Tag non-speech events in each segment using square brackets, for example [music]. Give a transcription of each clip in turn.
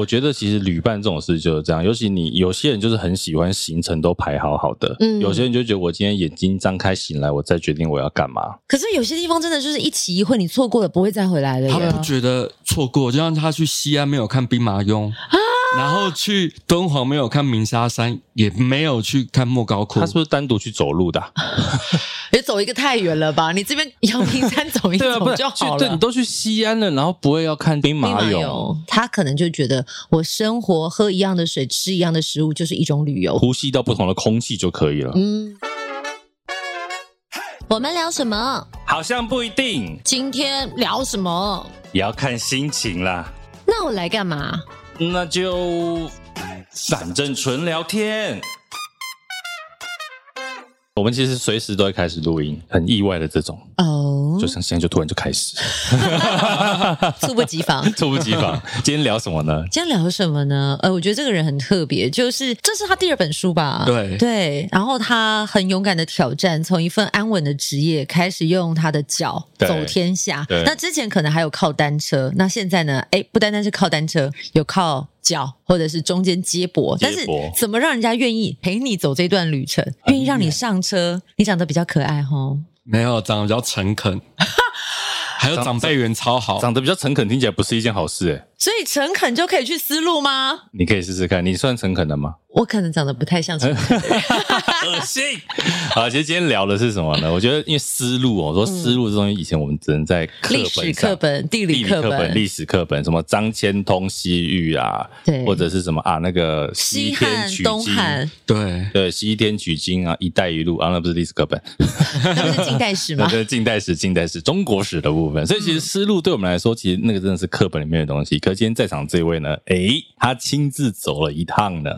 我觉得其实旅伴这种事就是这样，尤其你有些人就是很喜欢行程都排好好的，嗯，有些人就觉得我今天眼睛张开醒来，我再决定我要干嘛。可是有些地方真的就是一起一会，你错过了不会再回来了。他不觉得错过，就像他去西安没有看兵马俑啊，然后去敦煌没有看鸣沙山，也没有去看莫高窟。他是不是单独去走路的啊？[laughs] 别走一个太远了吧？你这边阳明山走一走 [laughs] 就好了。对，你都去西安了，然后不会要看兵马俑，他可能就觉得我生活喝一样的水，吃一样的食物就是一种旅游，呼吸到不同的空气就可以了。嗯，我们聊什么？好像不一定。今天聊什么？也要看心情啦。那我来干嘛？那就反正纯聊天。我们其实随时都会开始录音，很意外的这种哦，oh. 就像现在就突然就开始，[laughs] 猝不及防，[laughs] 猝不及防。今天聊什么呢？今天聊什么呢？呃，我觉得这个人很特别，就是这是他第二本书吧？对对，然后他很勇敢的挑战，从一份安稳的职业开始，用他的脚走天下。那之前可能还有靠单车，那现在呢？哎，不单单是靠单车，有靠。脚或者是中间接驳，但是怎么让人家愿意陪你走这段旅程，愿意让你上车？你长得比较可爱哈，没有，长得比较诚恳。[laughs] 还有长辈缘超好，长得比较诚恳，听起来不是一件好事哎。所以诚恳就可以去思路吗？你可以试试看，你算诚恳的吗？我可能长得不太像诚恳，[laughs] 恶心。[laughs] 好，其实今天聊的是什么呢？我觉得因为思路哦，说思路这东西，以前我们只能在历史课本、地理课本、历史课本，什么张骞通西域啊，对，或者是什么啊，那个西天取经，东汉，对对，西天取经啊，一带一路啊，那不是历史课本，[laughs] 那不是近代史吗？对，近代史、近代史、中国史的部分。所以其实思路对我们来说，其实那个真的是课本里面的东西。可今天在场这位呢，诶，他亲自走了一趟呢。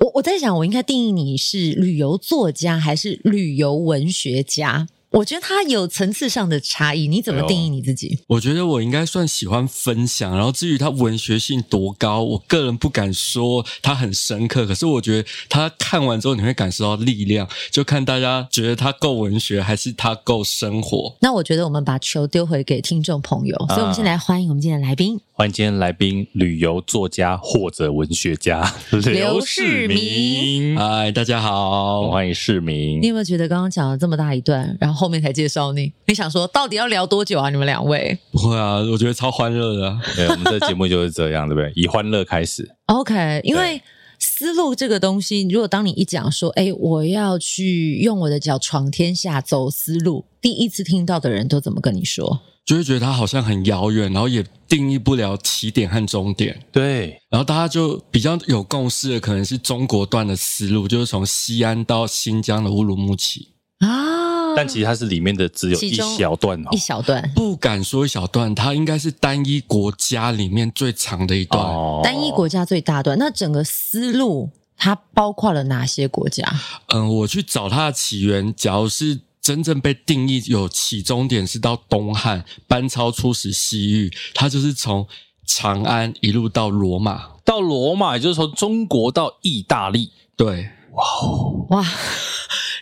我我在想，我应该定义你是旅游作家还是旅游文学家？我觉得他有层次上的差异，你怎么定义你自己？我觉得我应该算喜欢分享，然后至于他文学性多高，我个人不敢说他很深刻，可是我觉得他看完之后你会感受到力量，就看大家觉得他够文学还是他够生活。那我觉得我们把球丢回给听众朋友，所以我们先来欢迎我们今天的来宾。欢迎今天来宾，旅游作家或者文学家 [laughs] 刘世明。嗨，大家好，欢迎世明。你有没有觉得刚刚讲了这么大一段，然后后面才介绍你？你想说到底要聊多久啊？你们两位？不会啊，我觉得超欢乐的。对，我们这节目就是这样，对不对？[laughs] 以欢乐开始。OK，因为思路这个东西，如果当你一讲说，哎，我要去用我的脚闯天下，走思路，第一次听到的人都怎么跟你说？就会觉得它好像很遥远，然后也定义不了起点和终点。对，然后大家就比较有共识的，可能是中国段的思路，就是从西安到新疆的乌鲁木齐啊。但其实它是里面的只有一小段哦，一小段，不敢说一小段，它应该是单一国家里面最长的一段，哦、单一国家最大段。那整个思路它包括了哪些国家？嗯，我去找它的起源，假如是。真正被定义有起终点是到东汉，班超出使西域，他就是从长安一路到罗马，到罗马也就是从中国到意大利。对，哇哦，哇！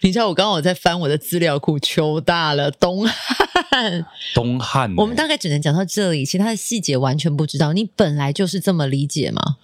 你知道我刚刚我在翻我的资料库，糗大了，东汉，[laughs] 东汉、欸，我们大概只能讲到这里，其他的细节完全不知道。你本来就是这么理解吗？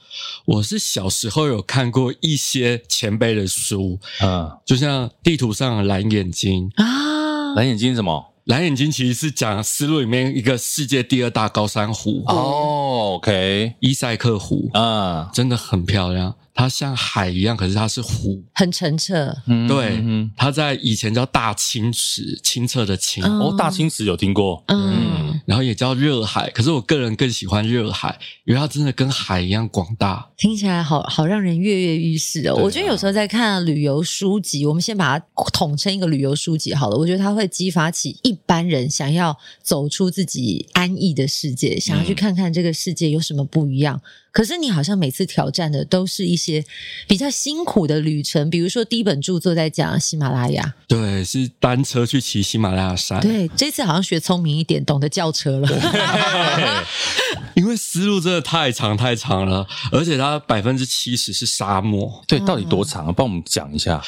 我是小时候有看过一些前辈的书，嗯，就像地图上的蓝眼睛啊，蓝眼睛什么？蓝眼睛其实是讲丝路里面一个世界第二大高山湖哦，OK，伊塞克湖啊，真的很漂亮。它像海一样，可是它是湖，很澄澈。嗯，对，它在以前叫大清池，清澈的清。哦，大清池有听过。嗯，然后也叫热海，可是我个人更喜欢热海，因为它真的跟海一样广大。听起来好好让人跃跃欲试哦。我觉得有时候在看旅游书籍，我们先把它统称一个旅游书籍好了。我觉得它会激发起一般人想要走出自己安逸的世界，想要去看看这个世界有什么不一样。可是你好像每次挑战的都是一些比较辛苦的旅程，比如说第一本著作在讲喜马拉雅，对，是单车去骑喜马拉雅山。对，这次好像学聪明一点，懂得叫车了。[laughs] 因为丝路真的太长太长了，而且它百分之七十是沙漠。对，到底多长啊？帮我们讲一下。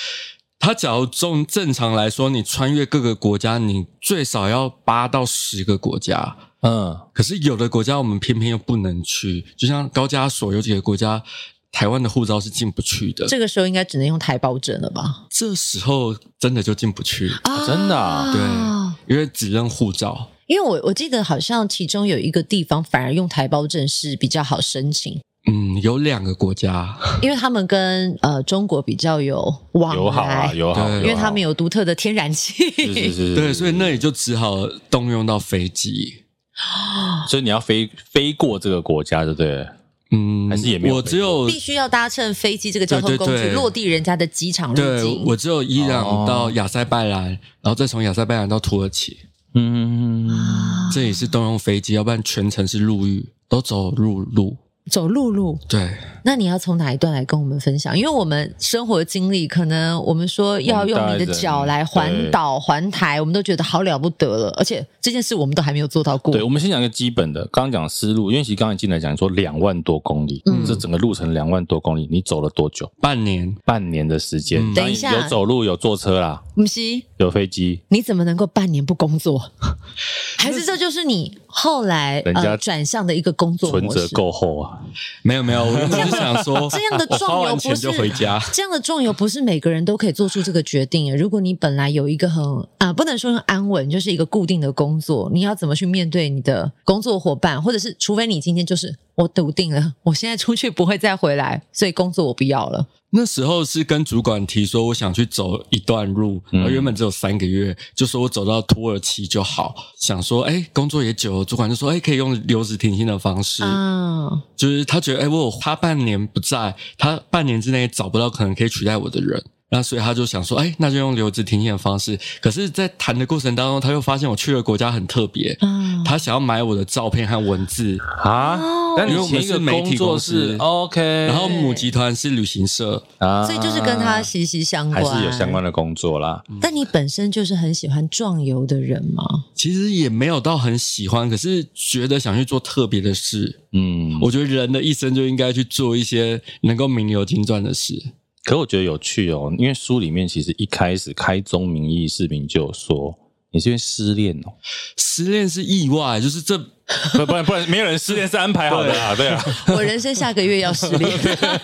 它假如中正常来说，你穿越各个国家，你最少要八到十个国家。嗯，可是有的国家我们偏偏又不能去，就像高加索有几个国家，台湾的护照是进不去的。这个时候应该只能用台胞证了吧？这时候真的就进不去。啊，真的啊？对，因为只认护照。因为我我记得好像其中有一个地方反而用台胞证是比较好申请。嗯，有两个国家，因为他们跟呃中国比较有往来，友好啊，友好，因为他们有独特的天然气，是是是，对，所以那里就只好动用到飞机，[gasps] 所以你要飞飞过这个国家，对不对？嗯，还是也没有，我只有必须要搭乘飞机这个交通工具对对对落地人家的机场入境。对，我只有伊朗到亚塞拜然，哦、然后再从亚塞拜然到土耳其，嗯，这也是动用飞机，要不然全程是陆域，都走陆路。走陆路，对。那你要从哪一段来跟我们分享？因为我们生活经历，可能我们说要用你的脚来环岛环台，我们都觉得好了不得了。而且这件事我们都还没有做到过。对，我们先讲一个基本的，刚刚讲思路，因为其实刚才进来讲说两万多公里，嗯，这整个路程两万多公里，你走了多久？半年，半年的时间。嗯、等一下，有走路，有坐车啦，不是，有飞机，你怎么能够半年不工作？[laughs] 还是这就是你后来人家转向的一个工作存折够厚啊？没有没有，[laughs] 想说，这样的壮游不是回家，这样的壮游不是每个人都可以做出这个决定。如果你本来有一个很啊，不能说很安稳，就是一个固定的工作，你要怎么去面对你的工作伙伴？或者是除非你今天就是我笃定了，我现在出去不会再回来，所以工作我不要了。那时候是跟主管提说，我想去走一段路，我、嗯、原本只有三个月，就说我走到土耳其就好。想说，哎，工作也久了，主管就说，哎，可以用留职停薪的方式，嗯，就是他觉得，哎，我有他半年不在，他半年之内找不到可能可以取代我的人。那所以他就想说，哎，那就用留职停薪的方式。可是，在谈的过程当中，他又发现我去的国家很特别，嗯，他想要买我的照片和文字啊。但因为我们是媒体公司，OK，然后母集团是旅行社啊，所以就是跟他息息相关，还是有相关的工作啦。但你本身就是很喜欢壮游的人吗？其实也没有到很喜欢，可是觉得想去做特别的事。嗯，我觉得人的一生就应该去做一些能够名留青传的事。可我觉得有趣哦，因为书里面其实一开始开宗明义，视频就有说你是因为失恋哦，失恋是意外，就是这不不然不然没有人失恋是安排好的啊，对啊，[laughs] 我人生下个月要失恋，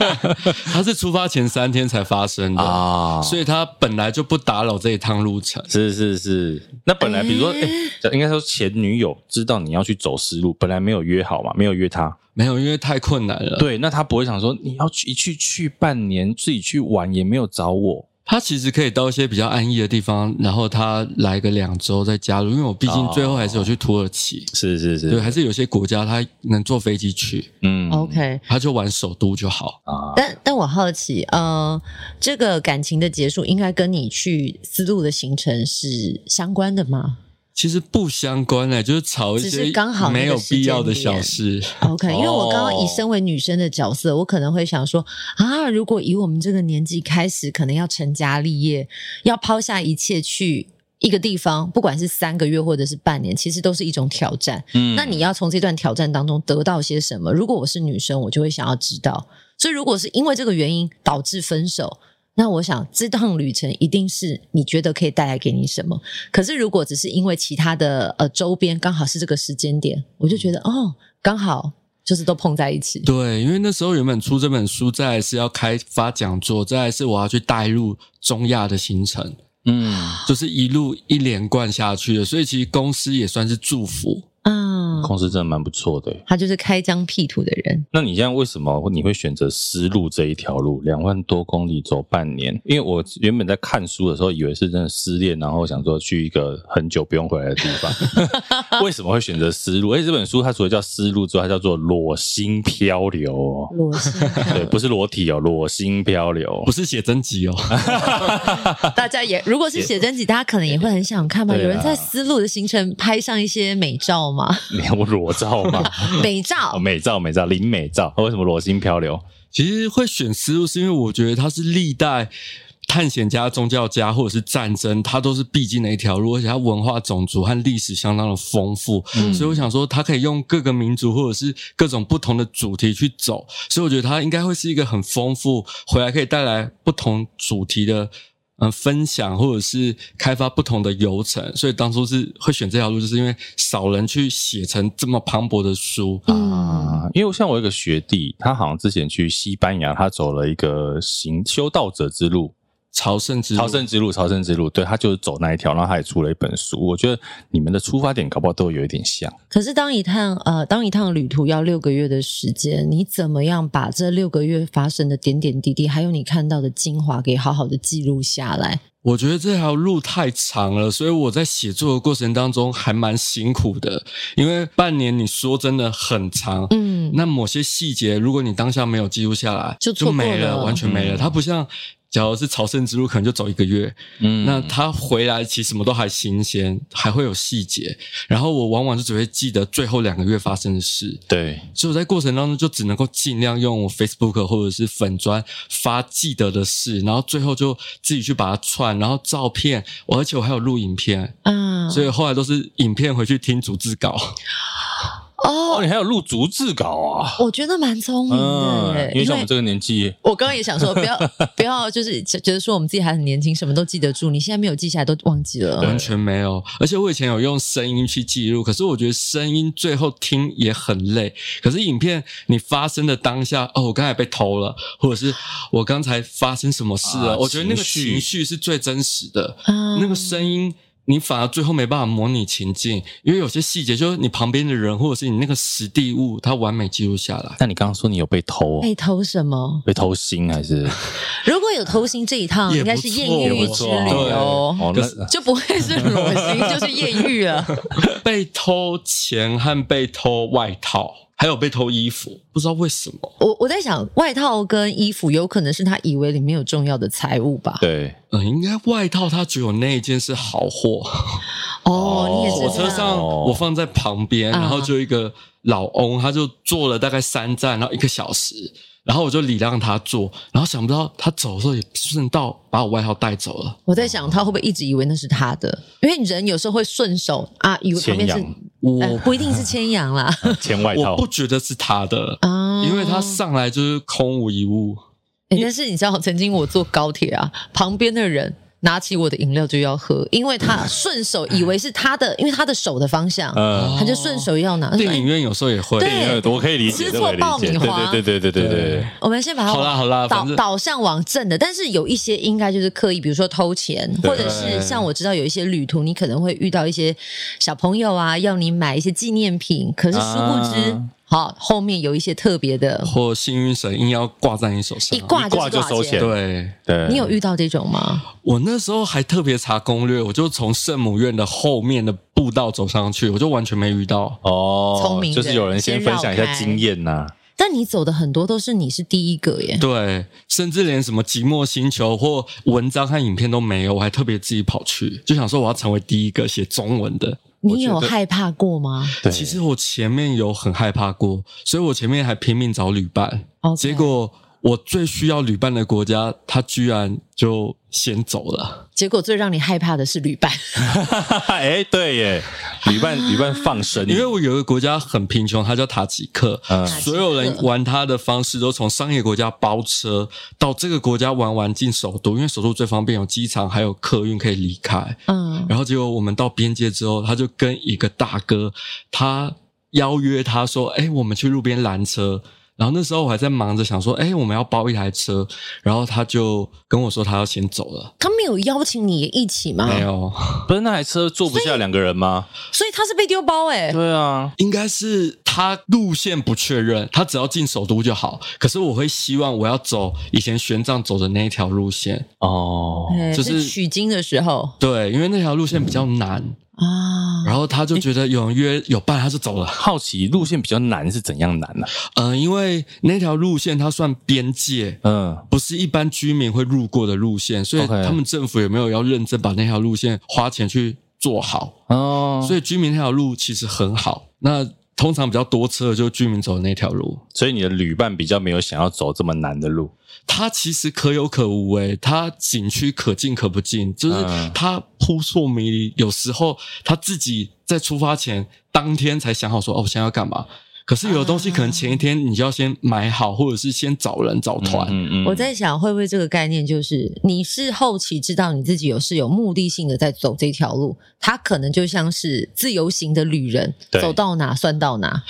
[laughs] 他是出发前三天才发生的啊，所以他本来就不打扰这一趟路程，是是是，那本来比如说，欸、应该说前女友知道你要去走丝路，本来没有约好嘛，没有约他。没有，因为太困难了。对，那他不会想说你要去一去去半年，自己去玩也没有找我。他其实可以到一些比较安逸的地方，然后他来个两周再加入。因为我毕竟最后还是有去土耳其，哦、是是是，对，还是有些国家他能坐飞机去。嗯，OK，他就玩首都就好啊。但但我好奇，呃，这个感情的结束应该跟你去丝路的行程是相关的吗？其实不相关诶，就是吵一些刚好没有必要的小事。OK，因为我刚刚以身为女生的角色，我可能会想说啊，如果以我们这个年纪开始，可能要成家立业，要抛下一切去一个地方，不管是三个月或者是半年，其实都是一种挑战。嗯，那你要从这段挑战当中得到些什么？如果我是女生，我就会想要知道。所以，如果是因为这个原因导致分手。那我想，这趟旅程一定是你觉得可以带来给你什么？可是如果只是因为其他的呃周边刚好是这个时间点，我就觉得哦，刚好就是都碰在一起。对，因为那时候原本出这本书，再来是要开发讲座，再来是我要去带入中亚的行程，嗯，就是一路一连贯下去的，所以其实公司也算是祝福。嗯，公司真的蛮不错的。他就是开疆辟土的人。那你现在为什么你会选择丝路这一条路？两万多公里走半年？因为我原本在看书的时候，以为是真的失恋，然后想说去一个很久不用回来的地方。[laughs] 为什么会选择丝路？而且这本书它除了叫丝路之外，它叫做裸心漂流。裸心，对，不是裸体哦，裸心漂流，不是写真集哦。[laughs] 大家也如果是写真集，大家可能也会很想看嘛。有人在丝路的行程拍上一些美照。你 [laughs] 有裸照吗？[laughs] 美照，美照，美照，零美照。为什么裸心漂流？其实会选丝路，是因为我觉得它是历代探险家、宗教家或者是战争，它都是必经的一条路，而且它文化、种族和历史相当的丰富。嗯，所以我想说，它可以用各个民族或者是各种不同的主题去走，所以我觉得它应该会是一个很丰富，回来可以带来不同主题的嗯，分享或者是开发不同的流程，所以当初是会选这条路，就是因为少人去写成这么磅礴的书啊。因为像我一个学弟，他好像之前去西班牙，他走了一个行修道者之路。朝圣之朝圣之路，朝圣之路，对，他就是走那一条，然后他也出了一本书。我觉得你们的出发点搞不好都有一点像。可是当一趟呃，当一趟旅途要六个月的时间，你怎么样把这六个月发生的点点滴滴，还有你看到的精华，给好好的记录下来？我觉得这条路太长了，所以我在写作的过程当中还蛮辛苦的。因为半年，你说真的很长，嗯，那某些细节，如果你当下没有记录下来，就就没了，完全没了。嗯、它不像。假如是朝圣之路，可能就走一个月。嗯，那他回来其实什么都还新鲜，还会有细节。然后我往往就只会记得最后两个月发生的事。对，所以我在过程当中就只能够尽量用 Facebook 或者是粉专发记得的事，然后最后就自己去把它串，然后照片，我而且我还有录影片。嗯，所以后来都是影片回去听逐字稿。[laughs] 哦，你还有录逐字稿啊？我觉得蛮聪明的，嗯，因为像我们这个年纪，我刚刚也想说，不要 [laughs] 不要，就是觉得说我们自己还很年轻，什么都记得住。你现在没有记下来，都忘记了，完全没有。而且我以前有用声音去记录，可是我觉得声音最后听也很累。可是影片，你发生的当下，哦，我刚才被偷了，或者是我刚才发生什么事了？啊，我觉得那个情绪是最真实的，嗯，那个声音。你反而最后没办法模拟情境，因为有些细节就是你旁边的人或者是你那个实地物，它完美记录下来。但你刚刚说你有被偷？被偷什么？被偷心还是？如果有偷心这一趟，应该是艳遇之旅哦，哦就不会是裸心，就是艳遇了。[laughs] 被偷钱和被偷外套。还有被偷衣服，不知道为什么。我我在想，外套跟衣服有可能是他以为里面有重要的财物吧？对，嗯，应该外套他只有那一件是好货。哦，你也是。火车上我放在旁边，然后就一个老翁，他就坐了大概三站，然后一个小时。然后我就礼让他坐，然后想不到他走的时候也顺道把我外套带走了。我在想他会不会一直以为那是他的？因为人有时候会顺手啊，以为旁边是我、呃、不一定是千阳啦，千外套，我不觉得是他的啊，因为他上来就是空无一物。诶但是你知道，曾经我坐高铁啊，旁边的人。拿起我的饮料就要喝，因为他顺手以为是他的，因为他的手的方向，嗯，他就顺手要拿。电影院有时候也会，对，我可以理解，吃错爆米花，对对对对对。我们先把它好啦好啦，导导向往正的，但是有一些应该就是刻意，比如说偷钱，或者是像我知道有一些旅途，你可能会遇到一些小朋友啊，要你买一些纪念品，可是殊不知。好，后面有一些特别的，或幸运神硬要挂在你手上，一挂就收钱。对对，你有遇到这种吗？我那时候还特别查攻略，我就从圣母院的后面的步道走上去，我就完全没遇到。哦，聪明，就是有人先分享一下经验呐、啊。但你走的很多都是你是第一个耶，对，甚至连什么寂寞星球或文章和影片都没有，我还特别自己跑去，就想说我要成为第一个写中文的。你有害怕过吗？对，其实我前面有很害怕过，所以我前面还拼命找旅伴.结果。我最需要旅伴的国家，他居然就先走了。结果最让你害怕的是旅伴。[laughs] 哎，对耶，旅伴旅伴放生。因为我有一个国家很贫穷，它叫塔吉克。嗯，所有人玩它的方式都从商业国家包车到这个国家玩完进首都，因为首都最方便，有机场还有客运可以离开。嗯，然后结果我们到边界之后，他就跟一个大哥，他邀约他说：“哎，我们去路边拦车。”然后那时候我还在忙着想说，哎，我们要包一台车，然后他就跟我说他要先走了。他没有邀请你一起吗？没有，不是那台车坐不下两个人吗？所以，所以他是被丢包哎。对啊，应该是他路线不确认，他只要进首都就好。可是我会希望我要走以前玄奘走的那一条路线哦，就是，是取经的时候。对，因为那条路线比较难。嗯啊，然后他就觉得有人约有伴，他就走了。好奇路线比较难是怎样难呢？嗯、呃，因为那条路线它算边界，嗯，不是一般居民会路过的路线，所以他们政府有没有要认真把那条路线花钱去做好？哦，所以居民那条路其实很好。那通常比较多车的就是居民走的那条路，所以你的旅伴比较没有想要走这么难的路。他其实可有可无诶，他景区可进可不进，就是他扑朔迷离。有时候他自己在出发前当天才想好说，哦，我现在要干嘛？可是有的东西可能前一天你就要先买好，或者是先找人找团。嗯嗯，我在想，会不会这个概念就是你是后期知道你自己有是有目的性的在走这条路，他可能就像是自由行的旅人，走到哪算到哪。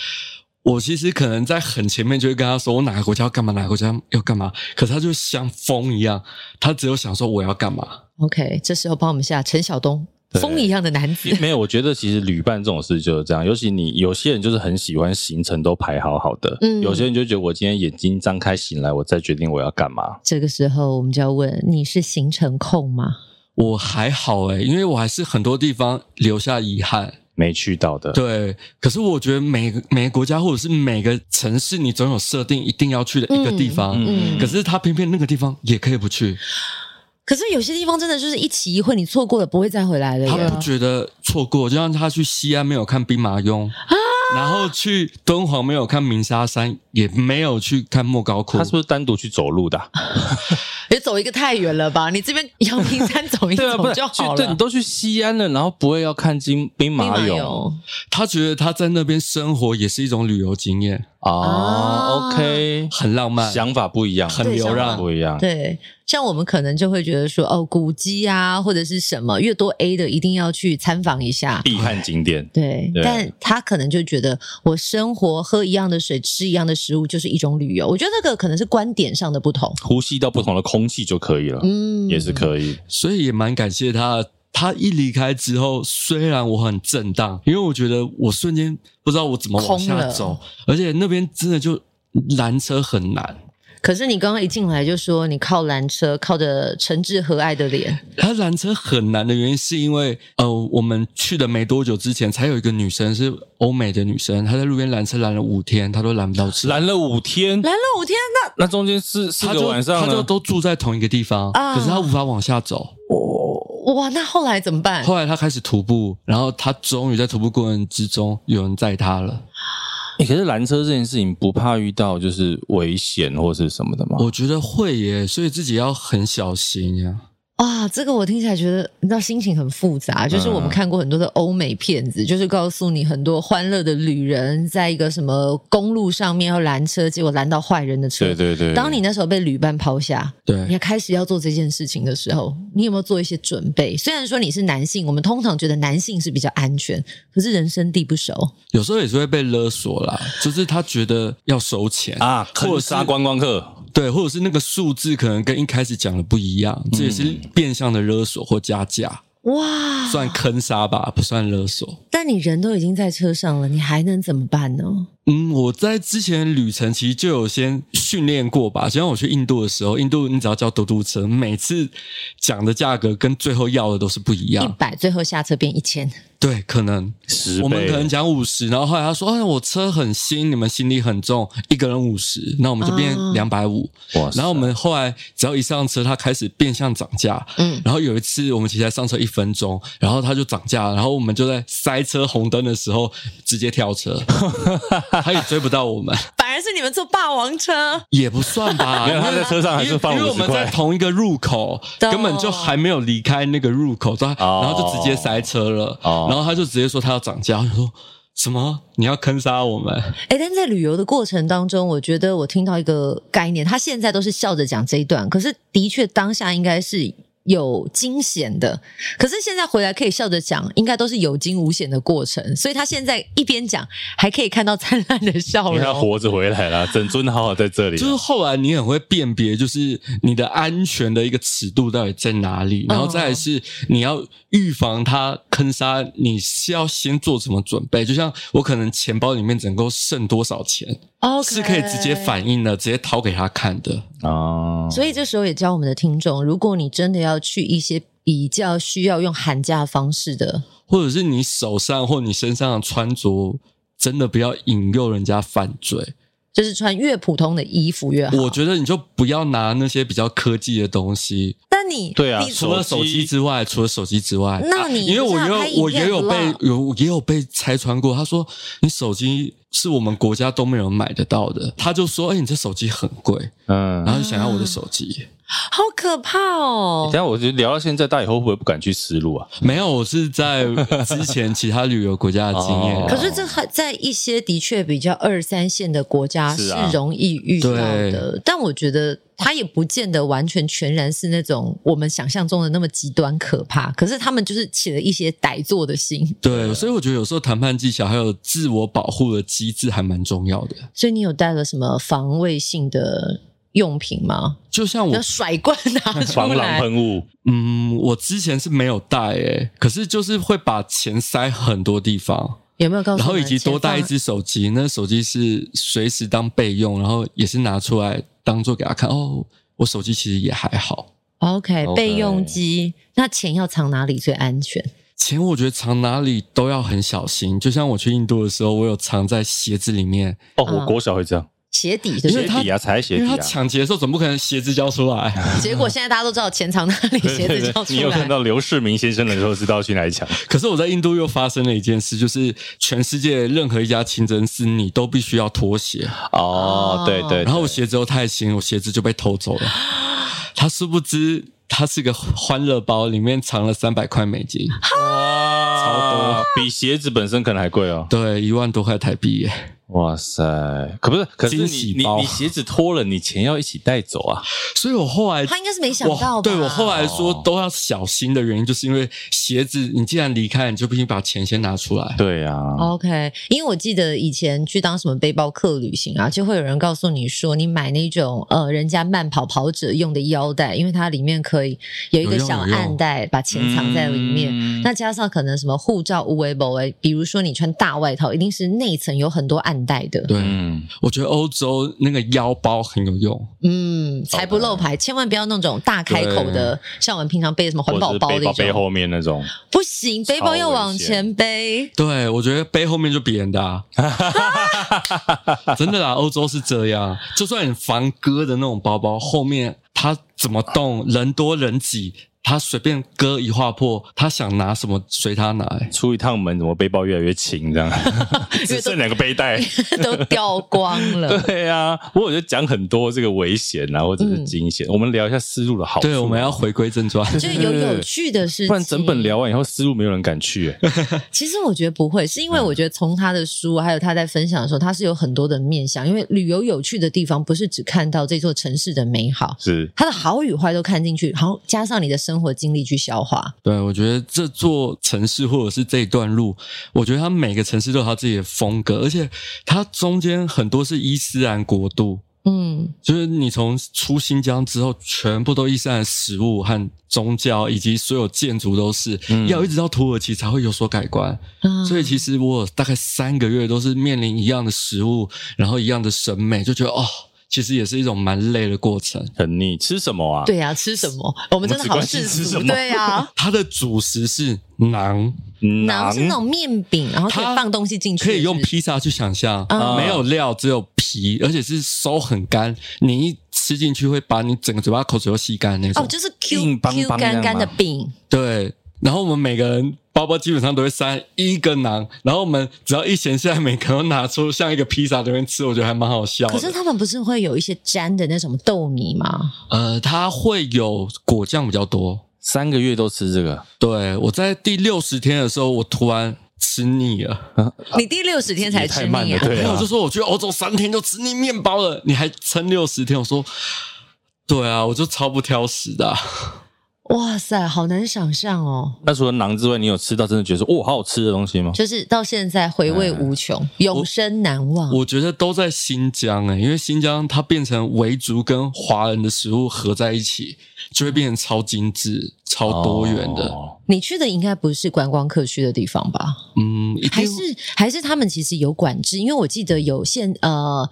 我其实可能在很前面就会跟他说，我哪个国家要干嘛，哪个国家要干嘛。可是他就像风一样，他只有想说我要干嘛。OK，这时候帮我们下陈晓东，风一样的男子。没有，我觉得其实旅伴这种事就是这样。尤其你有些人就是很喜欢行程都排好好的，嗯，有些人就觉得我今天眼睛张开醒来，我再决定我要干嘛。这个时候我们就要问，你是行程控吗？我还好诶，因为我还是很多地方留下遗憾。没去到的，对。可是我觉得每个每个国家或者是每个城市，你总有设定一定要去的一个地方。嗯，嗯，可是他偏偏那个地方也可以不去。可是有些地方真的就是一期一会，你错过了不会再回来了。他不觉得错过，就像他去西安没有看兵马俑啊。然后去敦煌没有看鸣沙山，也没有去看莫高窟。他是不是单独去走路的、啊？[laughs] 别走一个太远了吧？你这边阳明山走一走就好了。对，你都去西安了，然后不会要看金兵马俑。他觉得他在那边生活也是一种旅游经验啊。哦、OK，很浪漫，想法不一样，很流浪不一样。对，像我们可能就会觉得说，哦，古迹啊，或者是什么，越多 A 的一定要去参访一下，必看景点。对，对，但他可能就觉得。我生活喝一样的水，吃一样的食物，就是一种旅游。我觉得这个可能是观点上的不同，呼吸到不同的空气就可以了，嗯，也是可以。所以也蛮感谢他。他一离开之后，虽然我很震荡，因为我觉得我瞬间不知道我怎么往下走，而且那边真的就拦车很难。可是你刚刚一进来就说你靠拦车，靠着诚挚和蔼的脸。他拦车很难的原因是因为，呃，我们去的没多久之前，才有一个女生是欧美的女生，她在路边拦车拦了五天，她都拦不到车。拦了五天，拦了五天，那那中间是四个晚上，她就都住在同一个地方，啊、可是她无法往下走。哇，那后来怎么办？后来他开始徒步，然后他终于在徒步过程之中有人载他了。可是拦车这件事情不怕遇到就是危险或是什么的吗？我觉得会耶，所以自己要很小心呀。这个我听起来觉得，你知道心情很复杂。就是我们看过很多的欧美片子，嗯、就是告诉你很多欢乐的旅人在一个什么公路上面要拦车，结果拦到坏人的车。对对对。当你那时候被旅伴抛下，对，你开始要做这件事情的时候，你有没有做一些准备？虽然说你是男性，我们通常觉得男性是比较安全，可是人生地不熟，有时候也是会被勒索啦。就是他觉得要收钱啊，或者杀观光客。对，或者是那个数字可能跟一开始讲的不一样，这也是变相的勒索或加价。哇，算坑杀吧，不算勒索。但你人都已经在车上了，你还能怎么办呢？嗯，我在之前旅程其实就有先训练过吧。就像我去印度的时候，印度你只要叫嘟嘟车，每次讲的价格跟最后要的都是不一样，一百最后下车变一千。对，可能十，我们可能讲五十，然后后来他说：“哎，我车很新，你们行李很重，一个人五十，那我们就变两百五。”哇！然后我们后来只要一上车，他开始变相涨价。嗯。然后有一次我们其实才上车一分钟，然后他就涨价，然后我们就在塞车红灯的时候直接跳车。他也追不到我们，[laughs] 反而是你们坐霸王车，也不算吧？[laughs] 因为他在车上还是放五十块。因为我们在同一个入口，根本就还没有离开那个入口，然后就直接塞车了。然后他就直接说他要涨价，我说什么？你要坑杀我们？哎，但在旅游的过程当中，我觉得我听到一个概念，他现在都是笑着讲这一段，可是的确当下应该是。有惊险的，可是现在回来可以笑着讲，应该都是有惊无险的过程。所以他现在一边讲，还可以看到灿烂的笑容。因为他活着回来了，[laughs] 整尊好好在这里。就是后来你很会辨别，就是你的安全的一个尺度到底在哪里，然后再来是你要预防他坑杀，你是要先做什么准备？就像我可能钱包里面只能够剩多少钱。Okay. 是可以直接反映的，直接掏给他看的哦。所以这时候也教我们的听众，如果你真的要去一些比较需要用寒假方式的，或者是你手上或你身上的穿着，真的不要引诱人家犯罪。就是穿越普通的衣服越好。我觉得你就不要拿那些比较科技的东西。但你对啊，除了手机之外，除了手机之外，那你因为我也有我也有被有也有被拆穿过。他说你手机是我们国家都没有买得到的。他就说：“哎、欸，你这手机很贵。”嗯，然后就想要我的手机。好可怕哦！等下，我就聊到现在，大家以后会不会不敢去丝路啊？没有，我是在之前其他旅游国家的经验。可是这还在一些的确比较二三线的国家是容易遇到的，但我觉得它也不见得完全全然是那种我们想象中的那么极端可怕。可是他们就是起了一些歹作的心。对，所以我觉得有时候谈判技巧还有自我保护的机制还蛮重要的。所以你有带了什么防卫性的？用品吗？就像我甩棍拿出来，防狼喷雾。嗯，我之前是没有带诶，可是就是会把钱塞很多地方。有没有告诉？然后以及多带一只手机，那手机是随时当备用，然后也是拿出来当做给他看。哦，我手机其实也还好。OK，备用机。那钱要藏哪里最安全？钱我觉得藏哪里都要很小心。就像我去印度的时候，我有藏在鞋子里面。哦，我国小会这样。鞋底，对鞋底啊，踩鞋底啊！因为他抢劫的时候，总不可能鞋子交出来。结果现在大家都知道钱藏哪里，[laughs] 鞋子交出来。你有看到刘世明先生的时候，知道去哪里抢。可是我在印度又发生了一件事，就是全世界任何一家清真寺，你都必须要脱鞋。哦，对对。然后我鞋子又太新，我鞋子就被偷走了。他殊不知，他是个欢乐包，里面藏了三百块美金。哇，超多，比鞋子本身可能还贵哦。对，一万多块台币耶。哇塞！可不是，可是你你你鞋子脱了，你钱要一起带走啊！[laughs] 所以我后来他应该是没想到吧？对，我后来说都要小心的原因，就是因为鞋子，你既然离开，你就必须把钱先拿出来。对呀。OK，因为我记得以前去当什么背包客旅行啊，就会有人告诉你说，你买那种呃人家慢跑跑者用的腰带，因为它里面可以有一个小暗袋，把钱藏在里面。那加上可能什么护照无为不为，比如说你穿大外套，一定是内层有很多暗。带的，对，嗯，我觉得欧洲那个腰包很有用，嗯，财不露牌，千万不要那种大开口的，像我们平常背什么环保包那种，背后面那种。不行，背包要往前背。对，我觉得背后面就别人的啊，[laughs] 真的啦，欧洲是这样，就算你防割的那种包包，后面它怎么动，人多人挤。他随便割一划破，他想拿什么随他拿。出一趟门，怎么背包越来越轻？这样 [laughs] 只剩两个背带 [laughs] 都掉光了。[laughs] 对啊，不过我觉得讲很多这个危险啊，或者是惊险。嗯、我们聊一下思路的好处。对，我们要回归正传。就有有趣的事情，不然整本聊完以后，思路没有人敢去。其实我觉得不会，是因为我觉得从他的书，还有他在分享的时候，他是有很多的面向。因为旅游有趣的地方，不是只看到这座城市的美好，是它的好与坏都看进去，然后加上你的生。生活经历去消化，对，我觉得这座城市或者是这一段路，我觉得它每个城市都有它自己的风格，而且它中间很多是伊斯兰国度，嗯，就是你从出新疆之后，全部都伊斯兰食物和宗教以及所有建筑都是，嗯、要一直到土耳其才会有所改观。嗯、所以其实我大概三个月都是面临一样的食物，然后一样的审美，就觉得哦。其实也是一种蛮累的过程，很腻。吃什么啊？对呀、啊，吃什么？我们真的好世俗。对呀、啊，[laughs] 它的主食是馕，馕是那种面饼，然后可以放东西进去是不是？可以用披萨去想象，嗯、没有料，只有皮，而且是收很干。你一吃进去会把你整个嘴巴口水都吸干那种。哦，就是 Q Q 干干的饼。对。然后我们每个人包包基本上都会塞一个囊，然后我们只要一闲下来，每个人都拿出像一个披萨在那边吃，我觉得还蛮好笑的。可是他们不是会有一些粘的那种豆泥吗？呃，它会有果酱比较多。三个月都吃这个？对，我在第六十天的时候，我突然吃腻了。啊、你第六十天才吃腻啊？对啊，我就说我去欧洲三天就吃腻面包了，你还撑六十天？我说，对啊，我就超不挑食的、啊。哇塞，好难想象哦！那除了馕之外，你有吃到真的觉得说哇，好好吃的东西吗？就是到现在回味无穷，嗯、永生难忘我。我觉得都在新疆哎，因为新疆它变成维族跟华人的食物合在一起，就会变成超精致、超多元的。哦、你去的应该不是观光客去的地方吧？嗯，还是还是他们其实有管制，因为我记得有限呃。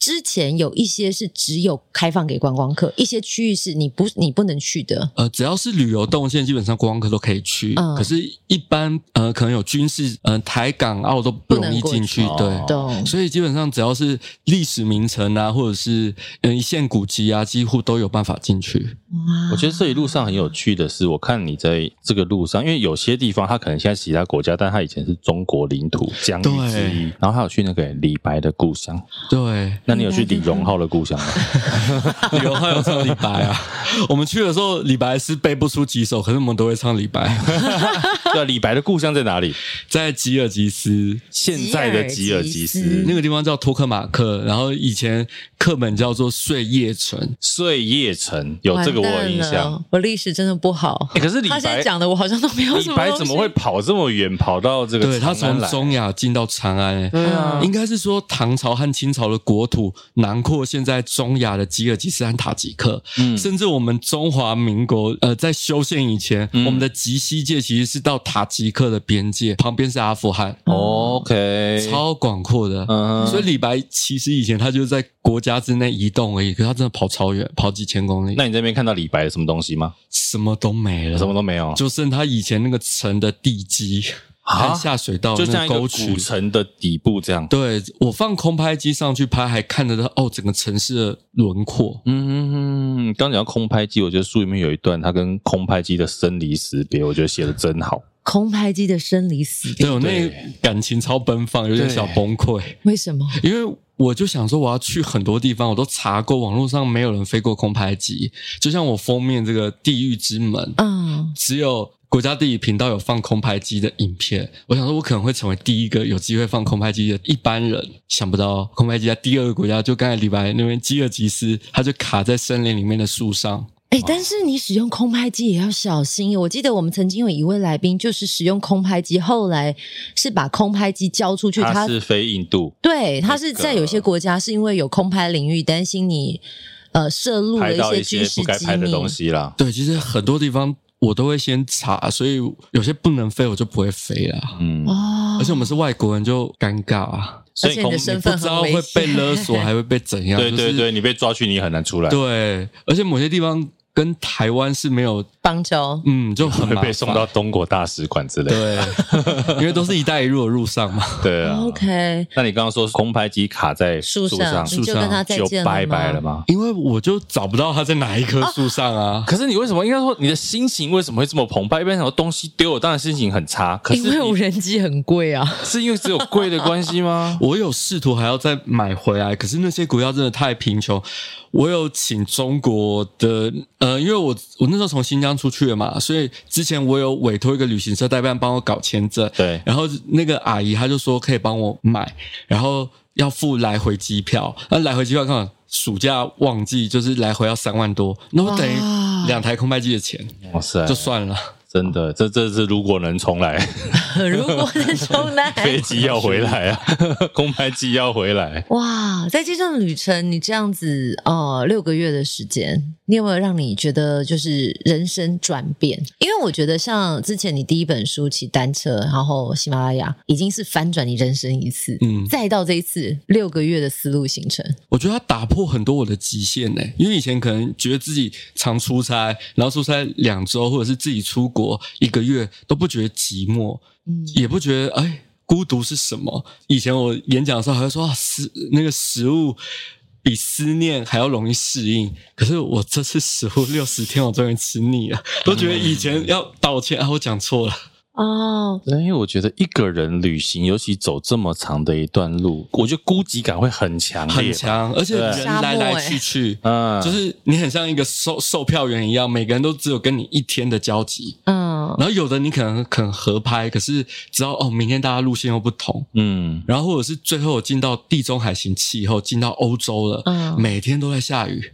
之前有一些是只有开放给观光客，一些区域是你不你不能去的。呃，只要是旅游动线，基本上观光客都可以去。嗯，可是，一般呃，可能有军事，呃，台港澳都不容易进去。对，对，所以基本上只要是历史名城啊，或者是嗯一线古迹啊，几乎都有办法进去。哇，我觉得这一路上很有趣的是，我看你在这个路上，因为有些地方它可能现在是其他国家，但它以前是中国领土疆域之一。然后还有去那个李白的故乡。对，那你有去李荣浩的故乡吗？[laughs] 李荣浩有唱李白啊。[laughs] 我们去的时候，李白是背不出几首，可是我们都会唱李白。[laughs] 对，李白的故乡在哪里？在吉尔吉斯，现在的吉尔吉斯那个地方叫托克马克，然后以前课本叫做碎叶城。碎叶城有这个我有印象，我历史真的不好。欸、可是李白他现在讲的，我好像都没有。李白怎么会跑这么远，跑到这个？对，他从中亚进到长安、欸。对啊，应该是说唐朝和清朝的国土囊括现在中亚的吉尔吉斯和塔吉克。嗯，甚至我们中华民国呃在修宪以前，嗯、我们的极西界其实是到塔吉克的边界，旁边是阿富汗。OK，超广阔的。嗯，所以李白其实以前他就是在国家之内移动而已，可是他真的跑超远，跑几千公里。那你这边看到李白的什么东西吗？什么都没了，什么都没有，就剩他以前那个城的地基。看下水道，就像一个古城的底部这样。对，我放空拍机上去拍，还看得到哦，整个城市的轮廓。嗯嗯嗯。刚讲到空拍机，我觉得书里面有一段它跟空拍机的生离死别，我觉得写的真好。空拍机的生离死别，对，我那感情超奔放，有点小崩溃。为什么？因为我就想说，我要去很多地方，我都查过，网络上没有人飞过空拍机。就像我封面这个地狱之门，嗯，只有。国家地理频道有放空拍机的影片，我想说，我可能会成为第一个有机会放空拍机的一般人。想不到空拍机在第二个国家，就刚才李白那边吉尔吉斯，他就卡在森林里面的树上。哎、欸，但是你使用空拍机也要小心。我记得我们曾经有一位来宾，就是使用空拍机，后来是把空拍机交出去。他是飞印度，对，他是在有些国家是因为有空拍领域，担心你呃摄入了一些军事机密的东西啦。对，其实很多地方。我都会先查，所以有些不能飞，我就不会飞了。嗯，而且我们是外国人，就尴尬啊。所以你的身份不知道会被勒索，还会被怎样？[laughs] 对对对，你被抓去，你很难出来。对，而且某些地方。跟台湾是没有邦交，嗯，就很会被送到中国大使馆之类的。对，[laughs] 因为都是一带一路的路上嘛。对啊。OK。那你刚刚说空拍机卡在树上，树上就跟他再见就拜拜了吗？因为我就找不到他在哪一棵树上啊。[laughs] 可是你为什么应该说你的心情为什么会这么澎湃？一般很多东西丢了，当然心情很差。可是因为无人机很贵啊，[laughs] 是因为只有贵的关系吗？我有试图还要再买回来，可是那些国家真的太贫穷。我有请中国的，呃，因为我我那时候从新疆出去了嘛，所以之前我有委托一个旅行社代办帮我搞签证，对，然后那个阿姨她就说可以帮我买，然后要付来回机票，那来回机票刚好暑假旺季，就是来回要三万多，那我等于两台空拍机的钱，哇塞，就算了。真的，这这是如果能重来，[laughs] 如果能重来，[laughs] 飞机要回来啊，[laughs] 空拍机要回来。哇，在这段旅程，你这样子呃，六个月的时间，你有没有让你觉得就是人生转变？因为我觉得像之前你第一本书骑单车，然后喜马拉雅已经是翻转你人生一次，嗯，再到这一次六个月的思路行程，我觉得它打破很多我的极限呢。因为以前可能觉得自己常出差，然后出差两周，或者是自己出国。我一个月都不觉得寂寞，嗯，也不觉得哎孤独是什么。以前我演讲的时候还会说啊，食那个食物比思念还要容易适应。可是我这次食物六十天，我终于吃腻了，都觉得以前要道歉啊，我讲错了。哦，因为我觉得一个人旅行，尤其走这么长的一段路，我觉得孤寂感会很强烈，很强，而且人来来去去，嗯，就是你很像一个售售票员一样，每个人都只有跟你一天的交集，嗯，然后有的你可能可能合拍，可是只要哦，明天大家路线又不同，嗯，然后或者是最后我进到地中海型气候，进到欧洲了，嗯，每天都在下雨。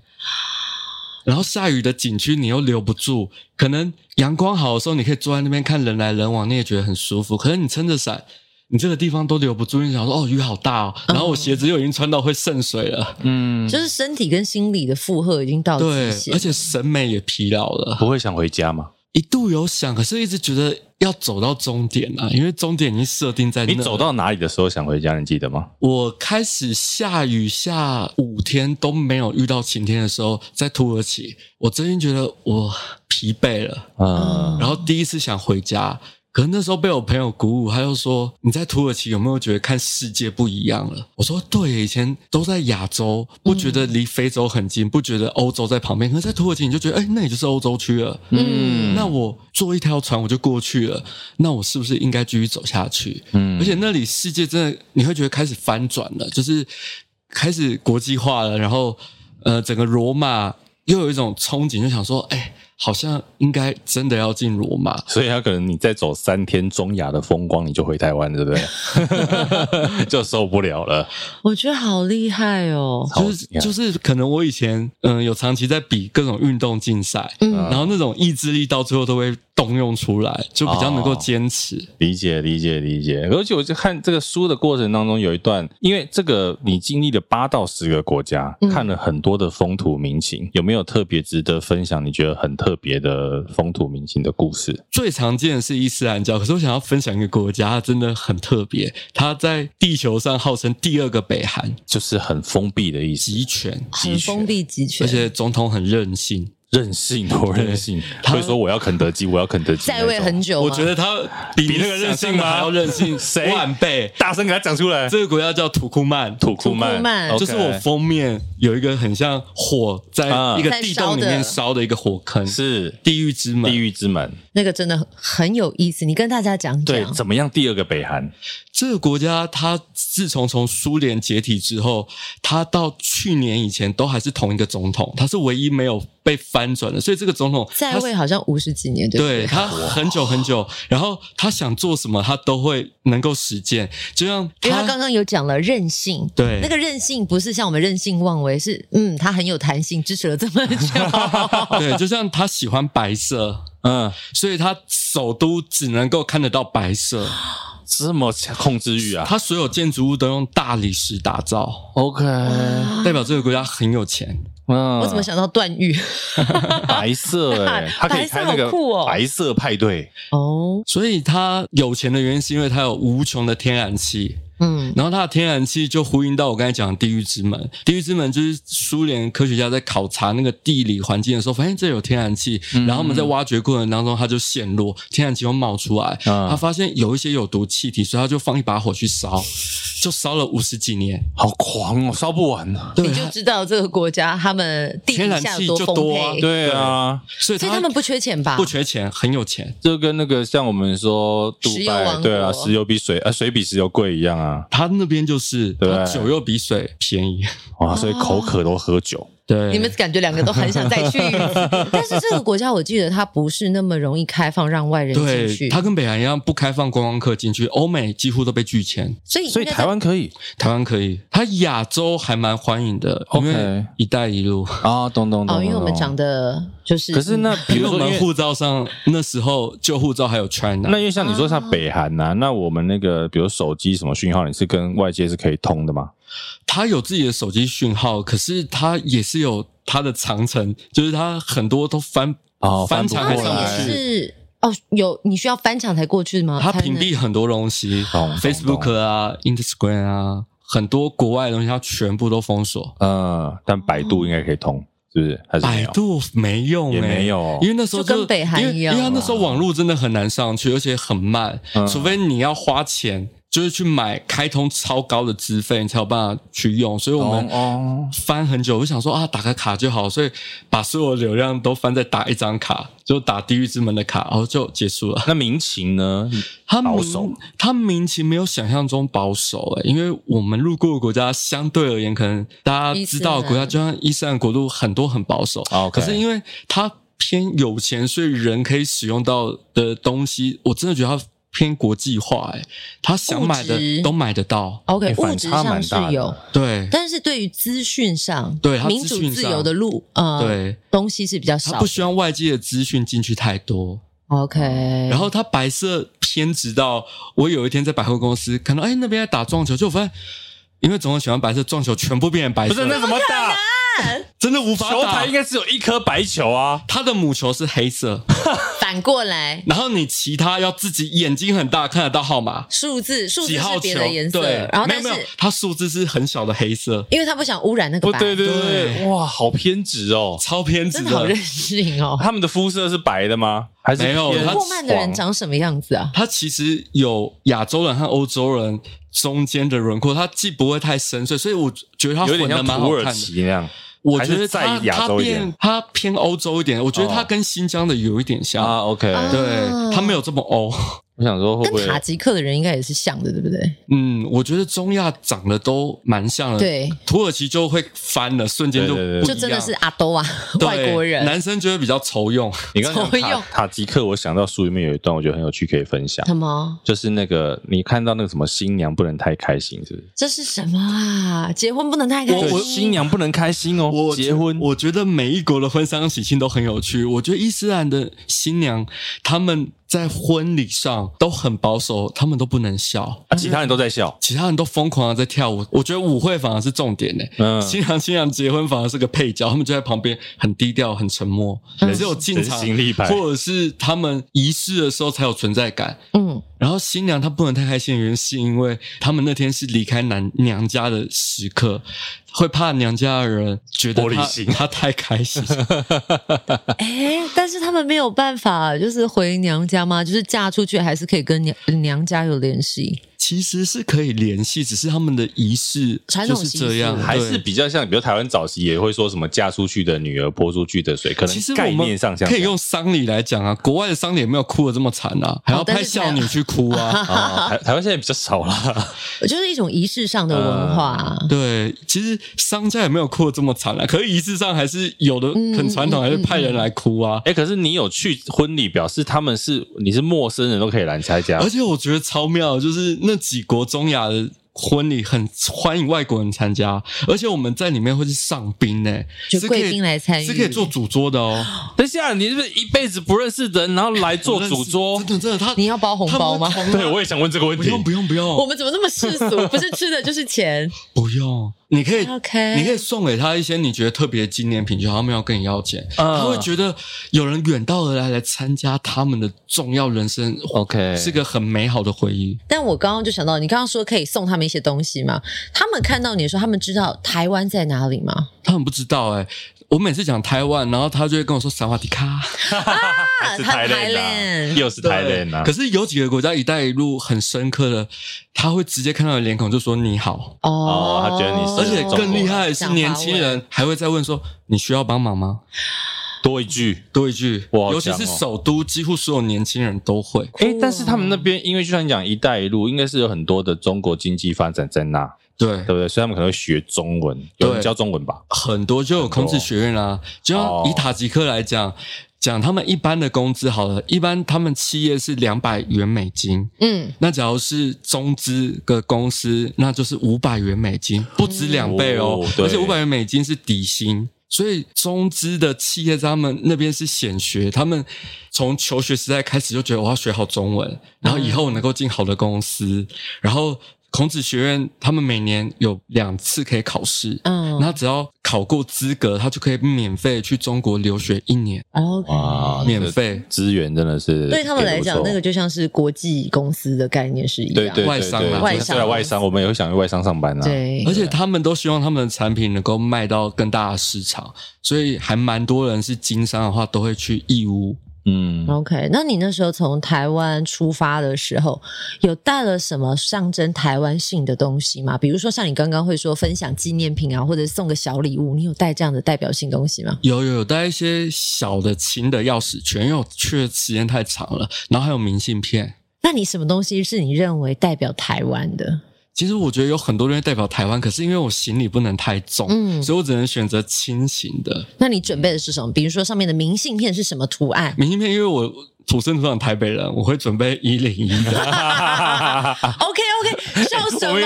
然后下雨的景区你又留不住，可能阳光好的时候你可以坐在那边看人来人往，你也觉得很舒服。可是你撑着伞，你这个地方都留不住。你想说哦，雨好大哦，然后我鞋子又已经穿到会渗水了，嗯，就是身体跟心理的负荷已经到极限，对，而且审美也疲劳了，不会想回家吗？一度有想，可是一直觉得要走到终点啊，因为终点已经设定在那。你走到哪里的时候想回家？你记得吗？我开始下雨下五天都没有遇到晴天的时候，在土耳其，我真心觉得我疲惫了，嗯，然后第一次想回家。可能那时候被我朋友鼓舞，他就说：“你在土耳其有没有觉得看世界不一样了？”我说：“对，以前都在亚洲，不觉得离非洲很近，不觉得欧洲在旁边。可是在土耳其，你就觉得，哎，那也就是欧洲区了。嗯，那我坐一条船我就过去了，那我是不是应该继续走下去？嗯，而且那里世界真的，你会觉得开始翻转了，就是开始国际化了，然后呃，整个罗马又有一种憧憬，就想说，哎。”好像应该真的要进罗马，所以他可能你再走三天中亚的风光，你就回台湾，对不对？[laughs] 就受不了了。我觉得好厉害哦！就是就是，可能我以前嗯有长期在比各种运动竞赛，嗯，然后那种意志力到最后都会动用出来，就比较能够坚持。哦、理解理解理解。而且我就看这个书的过程当中有一段，因为这个你经历了八到十个国家，看了很多的风土民情，有没有特别值得分享？你觉得很特？特别的风土民情的故事，最常见的是伊斯兰教。可是我想要分享一个国家，它真的很特别。它在地球上号称第二个北韩，就是很封闭的意思，集权，很封闭集权，而且总统很任性。任性，多任性。他会说：“我要肯德基，我要肯德基。”在位很久，我觉得他比那个任性还要任性，[laughs] 谁万倍？大声给他讲出来。这个国家叫土库曼，土库曼，就是我封面有一个很像火在一个地洞里面烧的一个火坑，是地狱之门。地狱之门，那个真的很有意思。你跟大家讲讲，对，怎么样？第二个北韩。这个国家，它自从从苏联解体之后，它到去年以前都还是同一个总统，它是唯一没有被翻转了。所以这个总统在位好像五十几年，对不对？对，他很久很久，然后他想做什么，他都会能够实践。就像因为他刚刚有讲了任性，对，那个任性不是像我们任性妄为，是嗯，他很有弹性，支持了这么久。[laughs] 对，就像他喜欢白色，嗯，所以他首都只能够看得到白色。这么控制欲啊！他所有建筑物都用大理石打造，OK，代表这个国家很有钱。嗯，我怎么想到段誉？[laughs] 白色哎，[laughs] 他可以开那个白色派对哦。所以他有钱的原因是因为他有无穷的天然气。嗯，然后它的天然气就呼应到我刚才讲的地狱之门。地狱之门就是苏联科学家在考察那个地理环境的时候，发现这有天然气，然后我们在挖掘过程当中，它就陷落，天然气又冒出来。他发现有一些有毒气体，所以他就放一把火去烧，[laughs] 就烧了五十几年，好狂哦，烧不完呢。你就知道这个国家他们天然气就多，对啊，所以他们不缺钱吧？不缺钱，很有钱。就跟那个像我们说，杜拜，对啊，石油比水啊，水比石油贵一样啊。他那边就是，对，酒又比水便宜。哇，所以口渴都喝酒。对，你们感觉两个都很想再去，[laughs] 但是这个国家我记得它不是那么容易开放让外人进去。它跟北韩一样不开放观光客进去，欧美几乎都被拒签。所以，所以台湾可以，台湾可以，它亚洲还蛮欢迎的。OK，一带一路啊，懂懂懂。哦，因为我们讲的就是，可是那 [laughs] 比如说我们护照上那时候旧护照还有 China，那因为像你说像北韩呐，那我们那个比如手机什么讯号，你是跟外界是可以通的吗？它有自己的手机讯号，可是它也是有它的长城，就是它很多都翻哦翻墙还上不去。是哦，有你需要翻墙才过去吗？它屏蔽很多东西，Facebook 啊、Instagram 啊，很多国外的东西它全部都封锁。嗯，但百度应该可以通，是不是？还是百度没用，也没有，因为那时候就跟北韩一样，因为它那时候网络真的很难上去，而且很慢，除非你要花钱。就是去买开通超高的资费，你才有办法去用。所以我们翻很久，我想说啊，打个卡就好，所以把所有流量都翻在打一张卡，就打地狱之门的卡，然后就结束了。[laughs] 那民情呢？他保守，他民情没有想象中保守诶、欸，因为我们路过的国家相对而言，可能大家知道的国家就像伊斯兰国度很多很保守。Okay. 可是因为他偏有钱，所以人可以使用到的东西，我真的觉得他。偏国际化，哎，他想买的都买得到。OK，物质上是有，对，但是对于资讯上，对民主自由的路，呃，对，东西是比较少，他不希望外界的资讯进去太多。OK，然后他白色偏执到，我有一天在百货公司看到，哎，那边在打撞球，就我发现，因为总统喜欢白色，撞球全部变成白色，不是那怎么打？真的无法打。球台应该是有一颗白球啊，他的母球是黑色。反过来，然后你其他要自己眼睛很大看得到号码，数字数字是几号球别的颜色，对，然后但是没有没有，它数字是很小的黑色，因为他不想污染那个不白，对对对对，哇，好偏执哦。超偏执真的好任性哦。他们的肤色是白的吗？还是没有他偏黄霍曼的人长什么样子啊？他其实有亚洲人和欧洲人中间的轮廓，他既不会太深邃，所以我觉得他有点混的像土耳蛮好看的。其那样。我觉得在亚洲一点它偏欧洲一点，我觉得它哦跟新疆的有一点像。啊，OK，啊对，它没有这么欧。我想说会不会跟塔吉克的人应该也是像的，对不对？嗯，我觉得中亚长得都蛮像的。对，土耳其就会翻了，瞬间就就真的是阿兜啊，外国人。男生就会比较愁用。你刚刚 [laughs] 用塔吉克，我想到书里面有一段，我觉得很有趣，可以分享。什么？就是那个你看到那个什么新娘不能太开心，是不是？这是什么啊？结婚不能太开，心。新娘不能开心哦。我结婚，我觉得每一国的婚丧喜庆都很有趣。我觉得伊斯兰的新娘他们在婚礼上都很保守，他们都不能笑，啊，其他人都在笑。其他人都疯狂的在跳舞。我觉得舞会反而是重点呢。嗯新郎新娘结婚反而是个配角，他们就在旁边很低调、很沉默，只有进场人形立牌或者是他们仪式的时候才有存在感。嗯，然后新娘她不能太开心的原因，是因为他们那天是离开男娘家的时刻，会怕娘家的人觉得她玻璃心她太开心。[laughs] 哎，但是他们没有办法，就是回娘家吗？就是嫁出去还是可以跟娘娘家有联系？其实是可以联系，只是他们的仪式传统就是这样，还是比较像，比如台湾早期也会说什么嫁出去的女儿泼出去的水，可其实能概念上像可以用丧礼来讲啊，国外的丧礼也没有哭的这么惨啊，还要派孝女去哭啊。啊，[laughs] 台台湾现在比较少啦。[laughs] 就是一种仪式上的文化。对，其实商家也没有哭的这么惨啊，可是仪式上还是有的很传统，还是派人来哭啊。哎，可是你有去婚礼，表示他们是你是陌生人都可以来参加而，且我觉得超妙，就是那几国中亚的婚礼很欢迎外国人参加，而且我们在里面会是上宾呢，就是可以贵宾来参与是可以做主桌的哦。等一下，你是不是一辈子不认识的人，然后来做主桌真？的真的，他你要包红包吗对，我也想问这个问题。不用不用不用，我们怎么那么世俗？不是吃的就是钱。不用，你可以 OK 你可以送给他一些你觉得特别的纪念品，就好，他们要跟你要钱，嗯他会觉得有人远道而来来参加他们的重要人生 OK 是个很美好的回忆。但我刚刚就想到，你刚刚说可以送他们一些东西嘛？他们看到你的时候，他们知道台湾在哪里吗？他们不知道哎、我每次讲台湾，然后他就会跟我说萨瓦迪卡。[laughs] 还是台台联啊，Thailand 又是台联啊可。是有几个国家“一带一路”很深刻的，他会直接看到你脸孔就说你好，哦他觉得你是而且更厉害的是年轻人还会再问说你需要帮忙吗？多一句。多一句，尤其是首都，几乎所有年轻人都会。哎，但是他们那边，因为就像你讲“一带一路”，应该是有很多的中国经济发展在那，对对，不对？所以他们可能会学中文，有人教中文吧？很多就有孔子学院啦、就像以塔吉克来讲，讲他们一般的工资好了，一般他们企业是两百元美金，嗯，那假如是中资的公司，那就是五百元美金，不止两倍哦，哦而且五百元美金是底薪。所以中资的企业在他们那边是显学，他们从求学时代开始就觉得我要学好中文，然后以后能够进好的公司，然后。孔子学院他们每年有两次可以考试，嗯那只要考过资格，他就可以免费去中国留学一年，OK。哇，免费。资源真的是对他们来讲，那个就像是国际公司的概念是一样。对对对外商啦对外商啊外商，我们也会想去外商上班啊。，对，而且他们都希望他们的产品能够卖到更大的市场，所以还蛮多人是经商的话都会去义乌。嗯，OK，那你那时候从台湾出发的时候，有带了什么象征台湾性的东西吗？比如说像你刚刚会说分享纪念品啊，或者送个小礼物，你有带这样的代表性东西吗？有有有带一些小的轻的钥匙圈，因为我去的时间太长了，然后还有明信片。那你什么东西是你认为代表台湾的？其实我觉得有很多东西代表台湾，可是因为我行李不能太重，嗯所以我只能选择轻型的那你准备的是什么？比如说上面的明信片是什么图案？明信片。因为我土生土长台北人，我会准备一零一的。[laughs] OK OK，笑什么？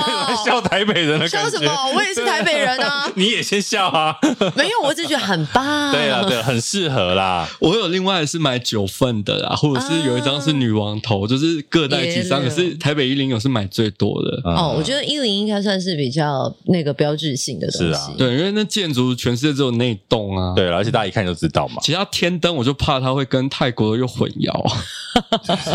笑台北人的笑什么？我也是台北人啊！[laughs] 你也先笑啊！没有，我只觉得很棒。对啊，对，很适合啦。我有另外是买九份的啦，或者是有一张是女王头，啊、就是各带几张。可是台北一零有是买最多的。哦，我觉得一零应该算是比较那个标志性的东西。是啊，对，因为那建筑全世界只有那栋啊。对，而且大家一看就知道嘛。其他天灯，我就怕它会跟泰国又混淆。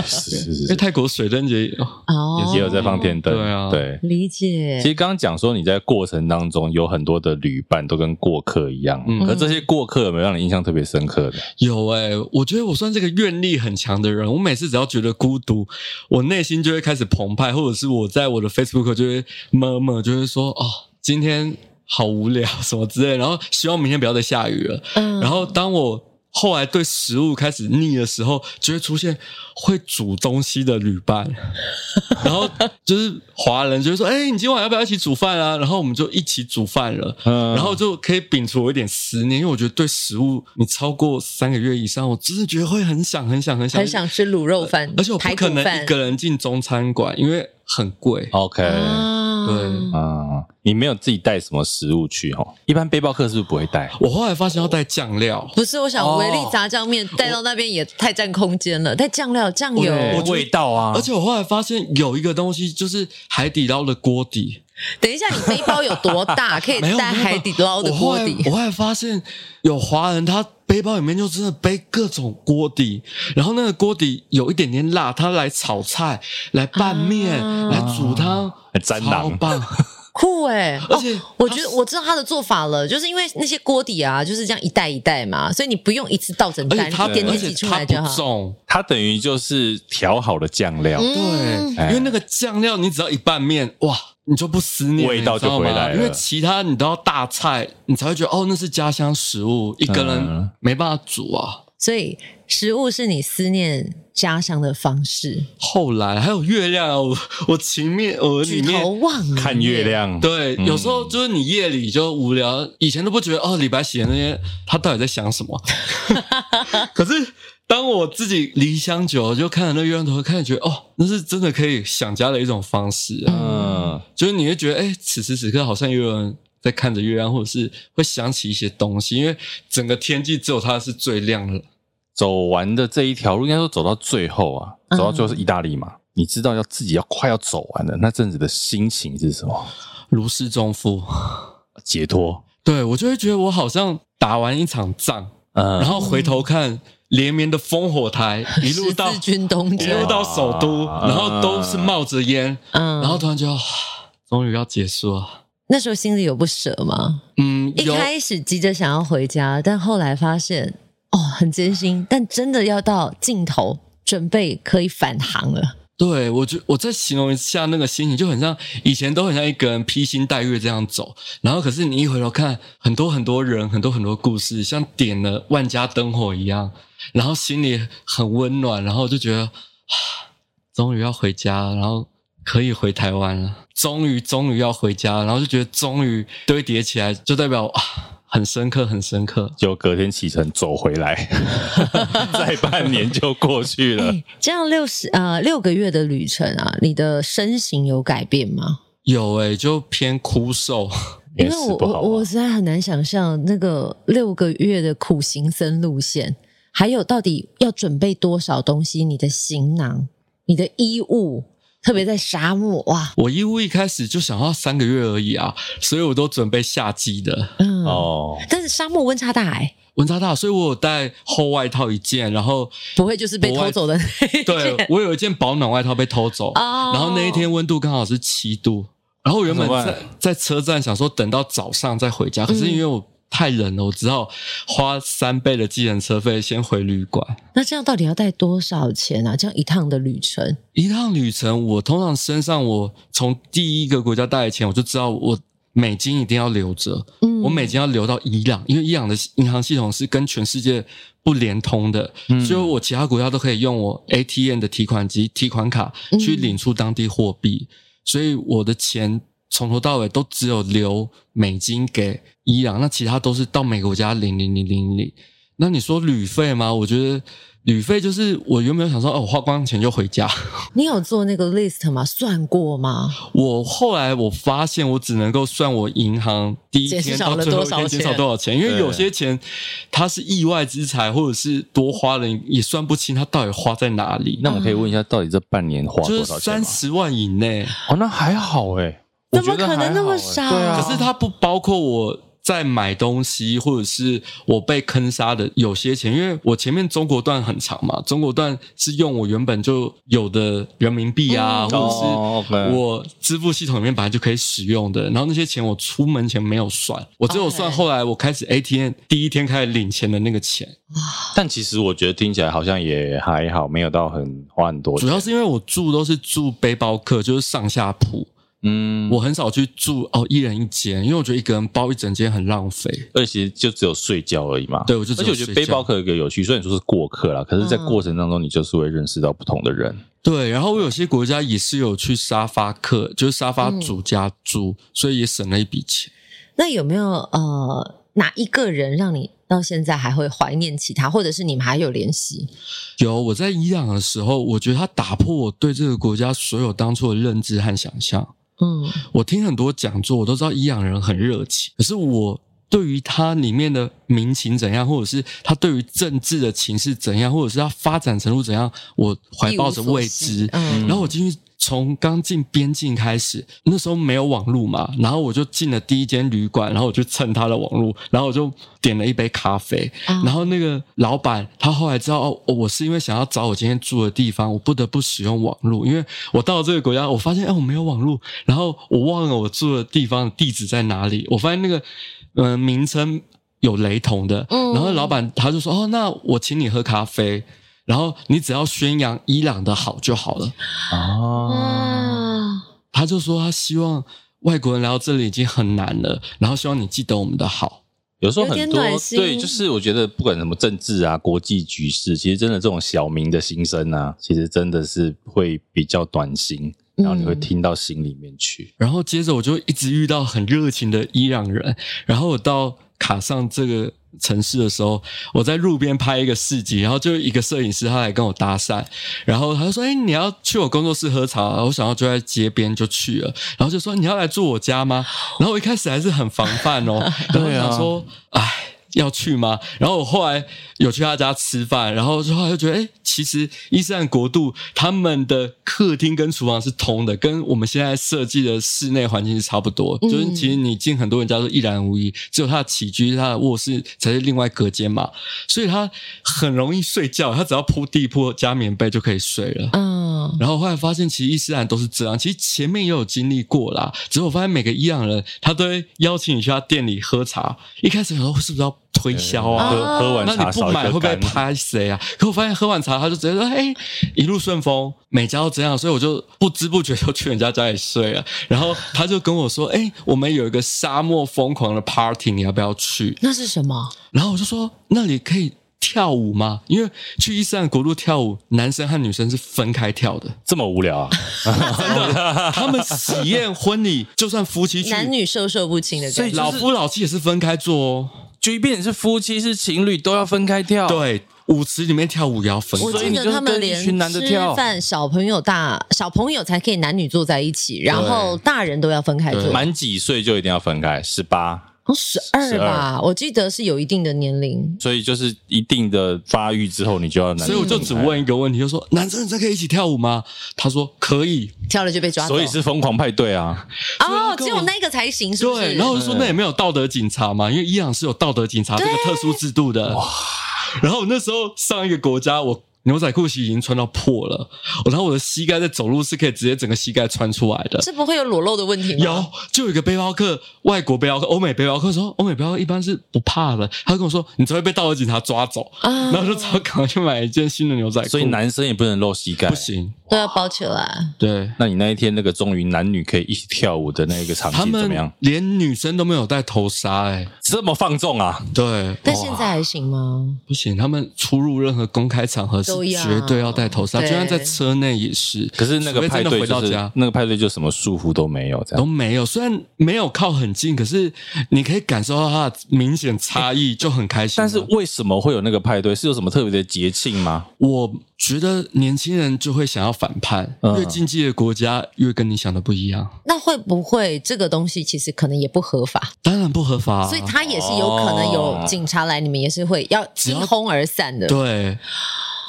是是是，因为泰国水灯节哦也有在放天灯。对啊，对，理解。其实刚刚讲说你在过程当中有很多的旅伴都跟过客一样，嗯，可这些过客有没有让你印象特别深刻的？有哎、欸，我觉得我算是个愿力很强的人。我每次只要觉得孤独，我内心就会开始澎湃，或者是我在我的 Facebook 就会 murmur，就会说哦，今天好无聊什么之类，然后希望明天不要再下雨了。嗯，然后当我。后来对食物开始腻的时候，就会出现会煮东西的旅伴，[laughs] 然后就是华人就会说：“哎、欸，你今晚要不要一起煮饭啊？”然后我们就一起煮饭了，然后就可以摒除我一点思念，因为我觉得对食物你超过三个月以上，我真的觉得会很想很想很想很想吃卤肉饭，而且我不可能一个人进中餐馆，因为很贵。OK。对啊，你没有自己带什么食物去哦？一般背包客是不是不会带？我后来发现要带酱料，不是，我想维力炸酱面带到那边也太占空间了，带酱料、酱油、味道啊。而且我后来发现有一个东西，就是海底捞的锅底。等一下，你背包有多大，[laughs] 可以带海底捞的锅底？我后来发现有华人，他背包里面就真的背各种锅底，然后那个锅底有一点点辣，他来炒菜、来拌面、啊、来煮汤，来超棒。酷哎、欸！而且、哦、我觉得我知道他的做法了，就是因为那些锅底啊，就是这样一袋一袋嘛，所以你不用一次倒整袋，它点点挤出来就好。重，它等于就是调好的酱料。对，因为那个酱料你只要一拌面，哇，你就不思念，味道就回来了。因为其他你都要大菜，你才会觉得哦，那是家乡食物，一个人没办法煮啊。所以食物是你思念家乡的方式。后来还有月亮，我我情面我里面举头望看月亮。对，有时候就是你夜里就无聊，以前都不觉得哦，李白写的那些他到底在想什么。[laughs] 可是当我自己离乡久了，就看着那月亮头，看着觉得哦，那是真的可以想家的一种方式啊。嗯，就是你会觉得哎，此时此刻好像有人在看着月亮，或者是会想起一些东西，因为整个天际只有它是最亮的。走完的这一条路，应该说走到最后啊，走到最后是意大利嘛？嗯、你知道要自己要快要走完了，那阵子的心情是什么？如释重负，解脱。对，我就会觉得我好像打完一场仗，嗯，然后回头看连绵的烽火台，[laughs] 一路到军东一路到首都，然后都是冒着烟，嗯，然后突然就终于要结束了。那时候心里有不舍吗？嗯，一开始急着想要回家，但后来发现。哦，很艰辛，但真的要到尽头，准备可以返航了。对，我就我再形容一下那个心情，就很像以前都很像一个人披星戴月这样走，然后可是你一回头看，很多很多人，很多很多故事，像点了万家灯火一样，然后心里很温暖，然后就觉得啊，终于要回家，然后可以回台湾了，终于终于要回家，然后就觉得终于堆叠起来，就代表啊。很深刻，很深刻。就隔天启程走回来，[laughs] 再半年就过去了。欸、[laughs] 这样六十呃六个月的旅程啊，你的身形有改变吗？有诶、欸，就偏枯瘦。因为我我我实在很难想象那个六个月的苦行僧路线，还有到底要准备多少东西？你的行囊，你的衣物。特别在沙漠哇！我义乌一开始就想要三个月而已啊，所以我都准备夏季的。嗯哦，但是沙漠温差大哎、欸，温差大，所以我有带厚外套一件，然后不会就是被偷走的那一件。对，我有一件保暖外套被偷走，哦、然后那一天温度刚好是七度，然后原本在在车站想说等到早上再回家，可是因为我。嗯太冷了，我只好花三倍的计程车费先回旅馆。那这样到底要带多少钱啊？这样一趟的旅程，一趟旅程，我通常身上我从第一个国家带的钱，我就知道我美金一定要留着。嗯，我美金要留到伊朗，因为伊朗的银行系统是跟全世界不连通的，嗯，所以我其他国家都可以用我 ATM 的提款机、提款卡去领出当地货币，嗯，所以我的钱。从头到尾都只有留美金给伊朗，那其他都是到每个国家零零零零零。那你说旅费吗？我觉得。旅费就是我原本想说，哦，我花光钱就回家。[laughs] 你有做那个 list 吗？算过吗？我后来我发现，我只能够算我银行第一天到最后一天减少多少钱，因为有些钱它是意外之财，或者是多花了也算不清它到底花在哪里。那我可以问一下，到底这半年花多少钱？就是三十万以内。哦，那还好诶。怎么可能那么少？对啊，可是它不包括我。在买东西，或者是我被坑杀的有些钱，因为我前面中国段很长嘛，中国段是用我原本就有的人民币啊，嗯、或者是我支付系统里面本来就可以使用的，然后那些钱我出门前没有算，我只有算后来我开始 ATM 第一天开始领钱的那个钱。但其实我觉得听起来好像也还好，没有到很花很多钱。主要是因为我住都是住背包客，就是上下铺。嗯，我很少去住哦，一人一间，因为我觉得一个人包一整间很浪费，而且就只有睡觉而已嘛。对，我就而且我觉得背包客有一个有趣，虽然说是过客啦，可是在过程当中你就是会认识到不同的人。嗯、对，然后我有些国家也是有去沙发客，就是沙发主家住，嗯、所以也省了一笔钱。那有没有呃哪一个人让你到现在还会怀念起他，或者是你们还有联系？有，我在伊朗的时候，我觉得他打破我对这个国家所有当初的认知和想象。嗯，我听很多讲座，我都知道伊朗人很热情。可是我对于他里面的民情怎样，或者是他对于政治的情势怎样，或者是他发展程度怎样，我怀抱着未知。嗯，然后我进去。从刚进边境开始，那时候没有网络嘛，然后我就进了第一间旅馆，然后我就蹭他的网络，然后我就点了一杯咖啡，嗯、然后那个老板他后来知道哦，我是因为想要找我今天住的地方，我不得不使用网络，因为我到了这个国家，我发现哎，我没有网络，然后我忘了我住的地方的地址在哪里，我发现那个嗯、呃、名称有雷同的，嗯、然后老板他就说哦，那我请你喝咖啡。然后你只要宣扬伊朗的好就好了啊！他就说他希望外国人来到这里已经很难了，然后希望你记得我们的好。有时候很多对，就是我觉得不管什么政治啊、国际局势，其实真的这种小民的心声啊，其实真的是会比较短心，然后你会听到心里面去。然后接着我就一直遇到很热情的伊朗人，然后我到卡上这个。城市的时候，我在路边拍一个市集，然后就一个摄影师他来跟我搭讪，然后他说：“哎，你要去我工作室喝茶？”我想要就在街边就去了，然后就说：“你要来住我家吗？”然后我一开始还是很防范哦，然后想说：“哎。”要去吗？然后我后来有去他家吃饭，然后之后就觉得，哎，其实伊斯兰国度他们的客厅跟厨房是通的，跟我们现在设计的室内环境是差不多。嗯、就是其实你进很多人家都一览无遗，只有他的起居、他的卧室才是另外隔间嘛，所以他很容易睡觉，他只要铺地铺加棉被就可以睡了。嗯，然后后来发现，其实伊斯兰都是这样。其实前面也有经历过啦，只是我发现每个伊朗人他都会邀请你去他店里喝茶。一开始想说是不是要推销啊，喝喝完茶，那你不买会不会拍谁啊？可我发现喝完茶，他就直接说：“哎，一路顺风，每家都这样。”所以我就不知不觉就去人家家里睡了。[laughs] 然后他就跟我说：“哎，我们有一个沙漠疯狂的 party，你要不要去？”那是什么？然后我就说：“那里可以跳舞吗？因为去伊斯兰国度跳舞，男生和女生是分开跳的。这么无聊啊？[laughs] 真的？[laughs] 他们喜宴婚礼，就算夫妻去，男女授受不亲的，所以老夫老妻也是分开做哦。”即便是夫妻是情侣，都要分开跳。对，舞池里面跳舞也要分开。我记得他们连吃饭，小朋友大小朋友才可以男女坐在一起，然后大人都要分开坐。满几岁就一定要分开？十八。十二吧，我记得是有一定的年龄，所以就是一定的发育之后，你就要男。所以我就只问一个问题，就说男生女生可以一起跳舞吗？他说可以，跳了就被抓。所以是疯狂派对啊！哦，只有那个才行，是不是？对。然后我就说那也没有道德警察嘛，因为伊朗是有道德警察这个特殊制度的。哇！然后那时候上一个国家我。牛仔裤其实已经穿到破了，然后我的膝盖在走路是可以直接整个膝盖穿出来的，是不会有裸露的问题吗？有，就有一个背包客，外国背包客，欧美背包客说，欧美背包客一般是不怕的，他跟我说，你只会被道德警察抓走，啊、然后就只好赶快去买一件新的牛仔裤。所以男生也不能露膝盖，不行，都要包起来。对，那你那一天那个终于男女可以一起跳舞的那一个场景怎么样？连女生都没有戴头纱、欸，哎，这么放纵啊？对，但现在还行吗？不行，他们出入任何公开场合是都要绝对要戴头纱，就算在车内也是。可是那个派对回就是到家那个派对就什么束缚都没有，这样都没有。虽然没有靠很近，可是你可以感受到它的明显差异，就很开心。但是为什么会有那个派对？是有什么特别的节庆吗？我觉得年轻人就会想要反叛，嗯越经济的国家越跟你想的不一样。那会不会这个东西其实可能也不合法？当然不合法啊，所以他也是有可能有警察来，你们也是会要一哄而散的。对，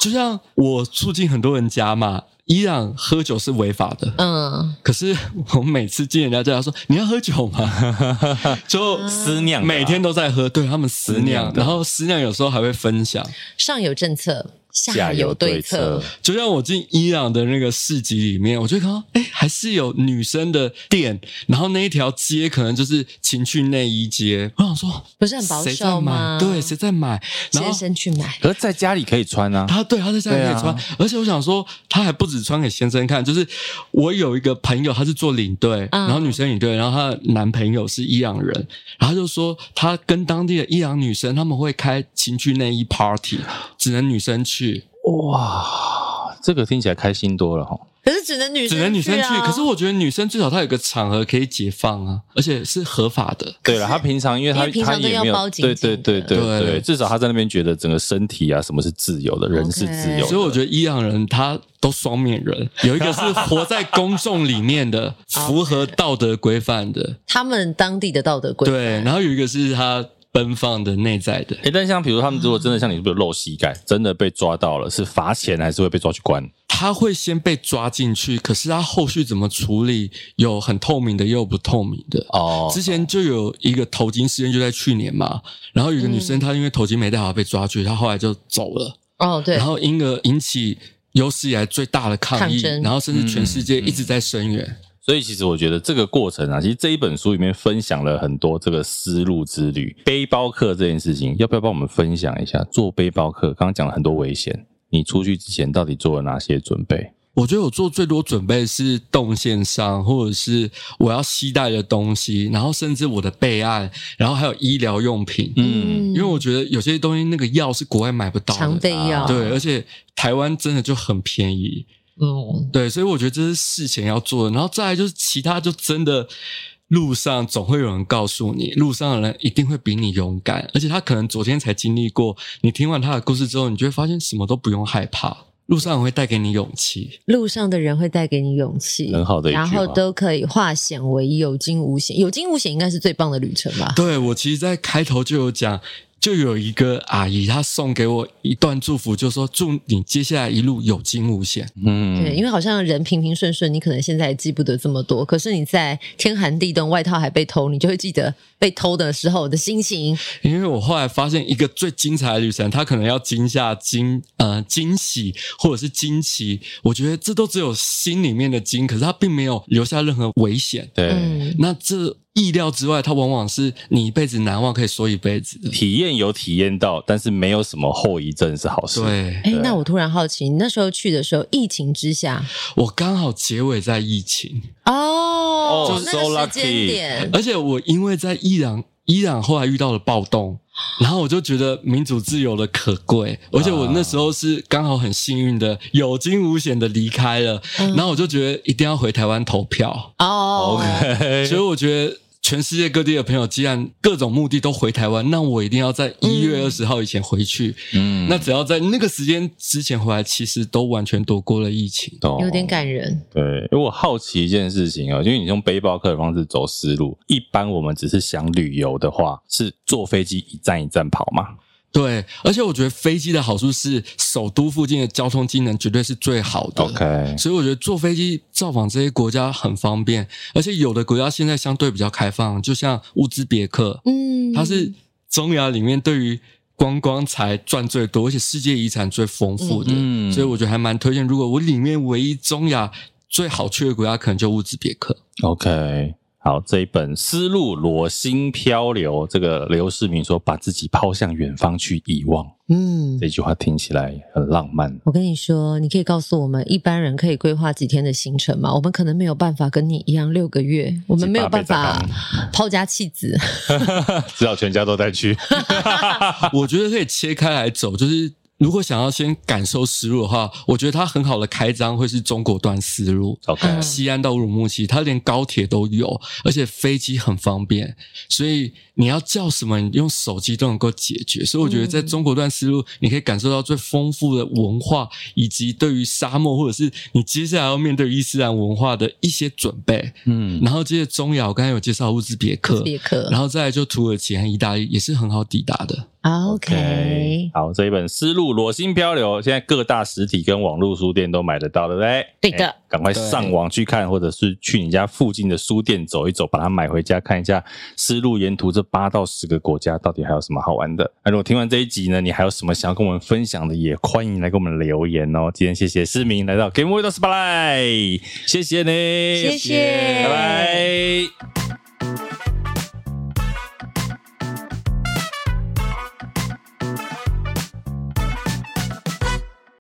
就像我促进很多人家嘛。伊朗喝酒是违法的，嗯，可是我每次进人家家说你要喝酒吗？[laughs] 就私酿，每天都在喝，对他们私酿，然后私酿有时候还会分享。上有政策，下游对策。就像我进伊朗的那个市集里面，我就看到，哎，还是有女生的店，然后那一条街可能就是情趣内衣街。我想说，不是很保守吗？对，谁在买？先生去买。可是在家里可以穿啊。他对他在家里可以穿，啊、而且我想说，他还不止穿给先生看，就是我有一个朋友，他是做领队，嗯、然后女生领队，然后她的男朋友是伊朗人，然后他就说他跟当地的伊朗女生他们会开情趣内衣 party，只能女生去。哇，这个听起来开心多了哈。可是只能女生只能女生去，可是我觉得女生至少她有个场合可以解放啊，而且是合法的。对了，她平常因为她平常都要包紧对对对对对，对，至少她在那边觉得整个身体啊什么是自由的，人是自由的。所以我觉得伊朗人他都双面人，有一个是活在公众里面的，[laughs] 符合道德规范的，他们当地的道德规范。对，然后有一个是他。奔放的内在的，诶，但像比如他们如果真的像你，比如露膝盖，真的被抓到了，是罚钱还是会被抓去关？他会先被抓进去，可是他后续怎么处理，有很透明的，也有不透明的。哦，之前就有一个头巾事件，就在去年嘛，然后有一个女生，她因为头巾没戴好被抓去，她后来就走了。哦，对，然后因而引起有史以来最大的抗议，抗然后甚至全世界一直在声援。所以其实我觉得这个过程啊，其实这一本书里面分享了很多这个丝路之旅，背包客这件事情，要不要帮我们分享一下？做背包客，刚刚讲了很多危险，你出去之前到底做了哪些准备？我觉得我做最多准备是动线上，或者是我要携带的东西，然后甚至我的备案，然后还有医疗用品。嗯，因为我觉得有些东西那个药是国外买不到的，常备药，对，而且台湾真的就很便宜。嗯，对，所以我觉得这是事前要做的，然后再来就是其他，就真的路上总会有人告诉你，路上的人一定会比你勇敢，而且他可能昨天才经历过。你听完他的故事之后，你就会发现什么都不用害怕，路上会带给你勇气，路上的人会带给你勇气，很好的一句，然后都可以化险为有惊无险，有惊无险应该是最棒的旅程吧？对，我其实，在开头就有讲。就有一个阿姨，她送给我一段祝福，就说祝你接下来一路有惊无险。嗯，对，因为好像人平平顺顺，你可能现在也记不得这么多，可是你在天寒地冻，外套还被偷，你就会记得被偷的时候的心情。因为我后来发现，一个最精彩的旅程，它可能要惊吓、惊呃惊喜或者是惊奇，我觉得这都只有心里面的惊，可是它并没有留下任何危险。对，嗯、那这。意料之外，它往往是你一辈子难忘，可以说一辈子的。体验有体验到，但是没有什么后遗症是好事。对，哎，那我突然好奇，你那时候去的时候，疫情之下，我刚好结尾在疫情哦，就那个时间点，而且我因为在伊朗，伊朗后来遇到了暴动，然后我就觉得民主自由的可贵，而且我那时候是刚好很幸运的有惊无险的离开了，嗯、然后我就觉得一定要回台湾投票。哦，OK，所以我觉得。全世界各地的朋友，既然各种目的都回台湾，那我一定要在一月二十号以前回去。嗯，那只要在那个时间之前回来，其实都完全躲过了疫情。哦、有点感人。对，因为我好奇一件事情啊，因为你用背包客的方式走丝路，一般我们只是想旅游的话，是坐飞机一站一站跑吗？对，而且我觉得飞机的好处是，首都附近的交通机能绝对是最好的。OK，所以我觉得坐飞机造访这些国家很方便，而且有的国家现在相对比较开放，就像乌兹别克，嗯，它是中亚里面对于观光才赚最多，而且世界遗产最丰富的，嗯，所以我觉得还蛮推荐。如果我里面唯一中亚最好去的国家，可能就乌兹别克。OK。好，这一本《丝路裸心漂流》，这个刘世明说：“把自己抛向远方去遗忘。”嗯，这句话听起来很浪漫。我跟你说，你可以告诉我们，一般人可以规划几天的行程吗？我们可能没有办法跟你一样六个月，我们没有办法抛家弃子，[laughs] 只好全家都带去。[laughs] 我觉得可以切开来走，就是。如果想要先感受丝路的话，我觉得它很好的开张会是中国段丝路。OK，西安到乌鲁木齐，它连高铁都有，而且飞机很方便，所以你要叫什么，你用手机都能够解决。所以我觉得在中国段丝路，你可以感受到最丰富的文化，以及对于沙漠或者是你接下来要面对伊斯兰文化的一些准备。嗯，然后接着中亚，我刚才有介绍乌兹别克，别克，然后再来就土耳其和意大利，也是很好抵达的。OK，, okay 好，这一本《丝路裸心漂流》现在各大实体跟网络书店都买得到，对不对？对的，赶快上网去看，或者是去你家附近的书店走一走，把它买回家看一下。丝路沿途这八到十个国家到底还有什么好玩的？那如果听完这一集呢，你还有什么想要跟我们分享的，也欢迎来给我们留言哦。今天谢谢思明来到 Game with the Spotlight，谢谢你，谢谢，拜拜。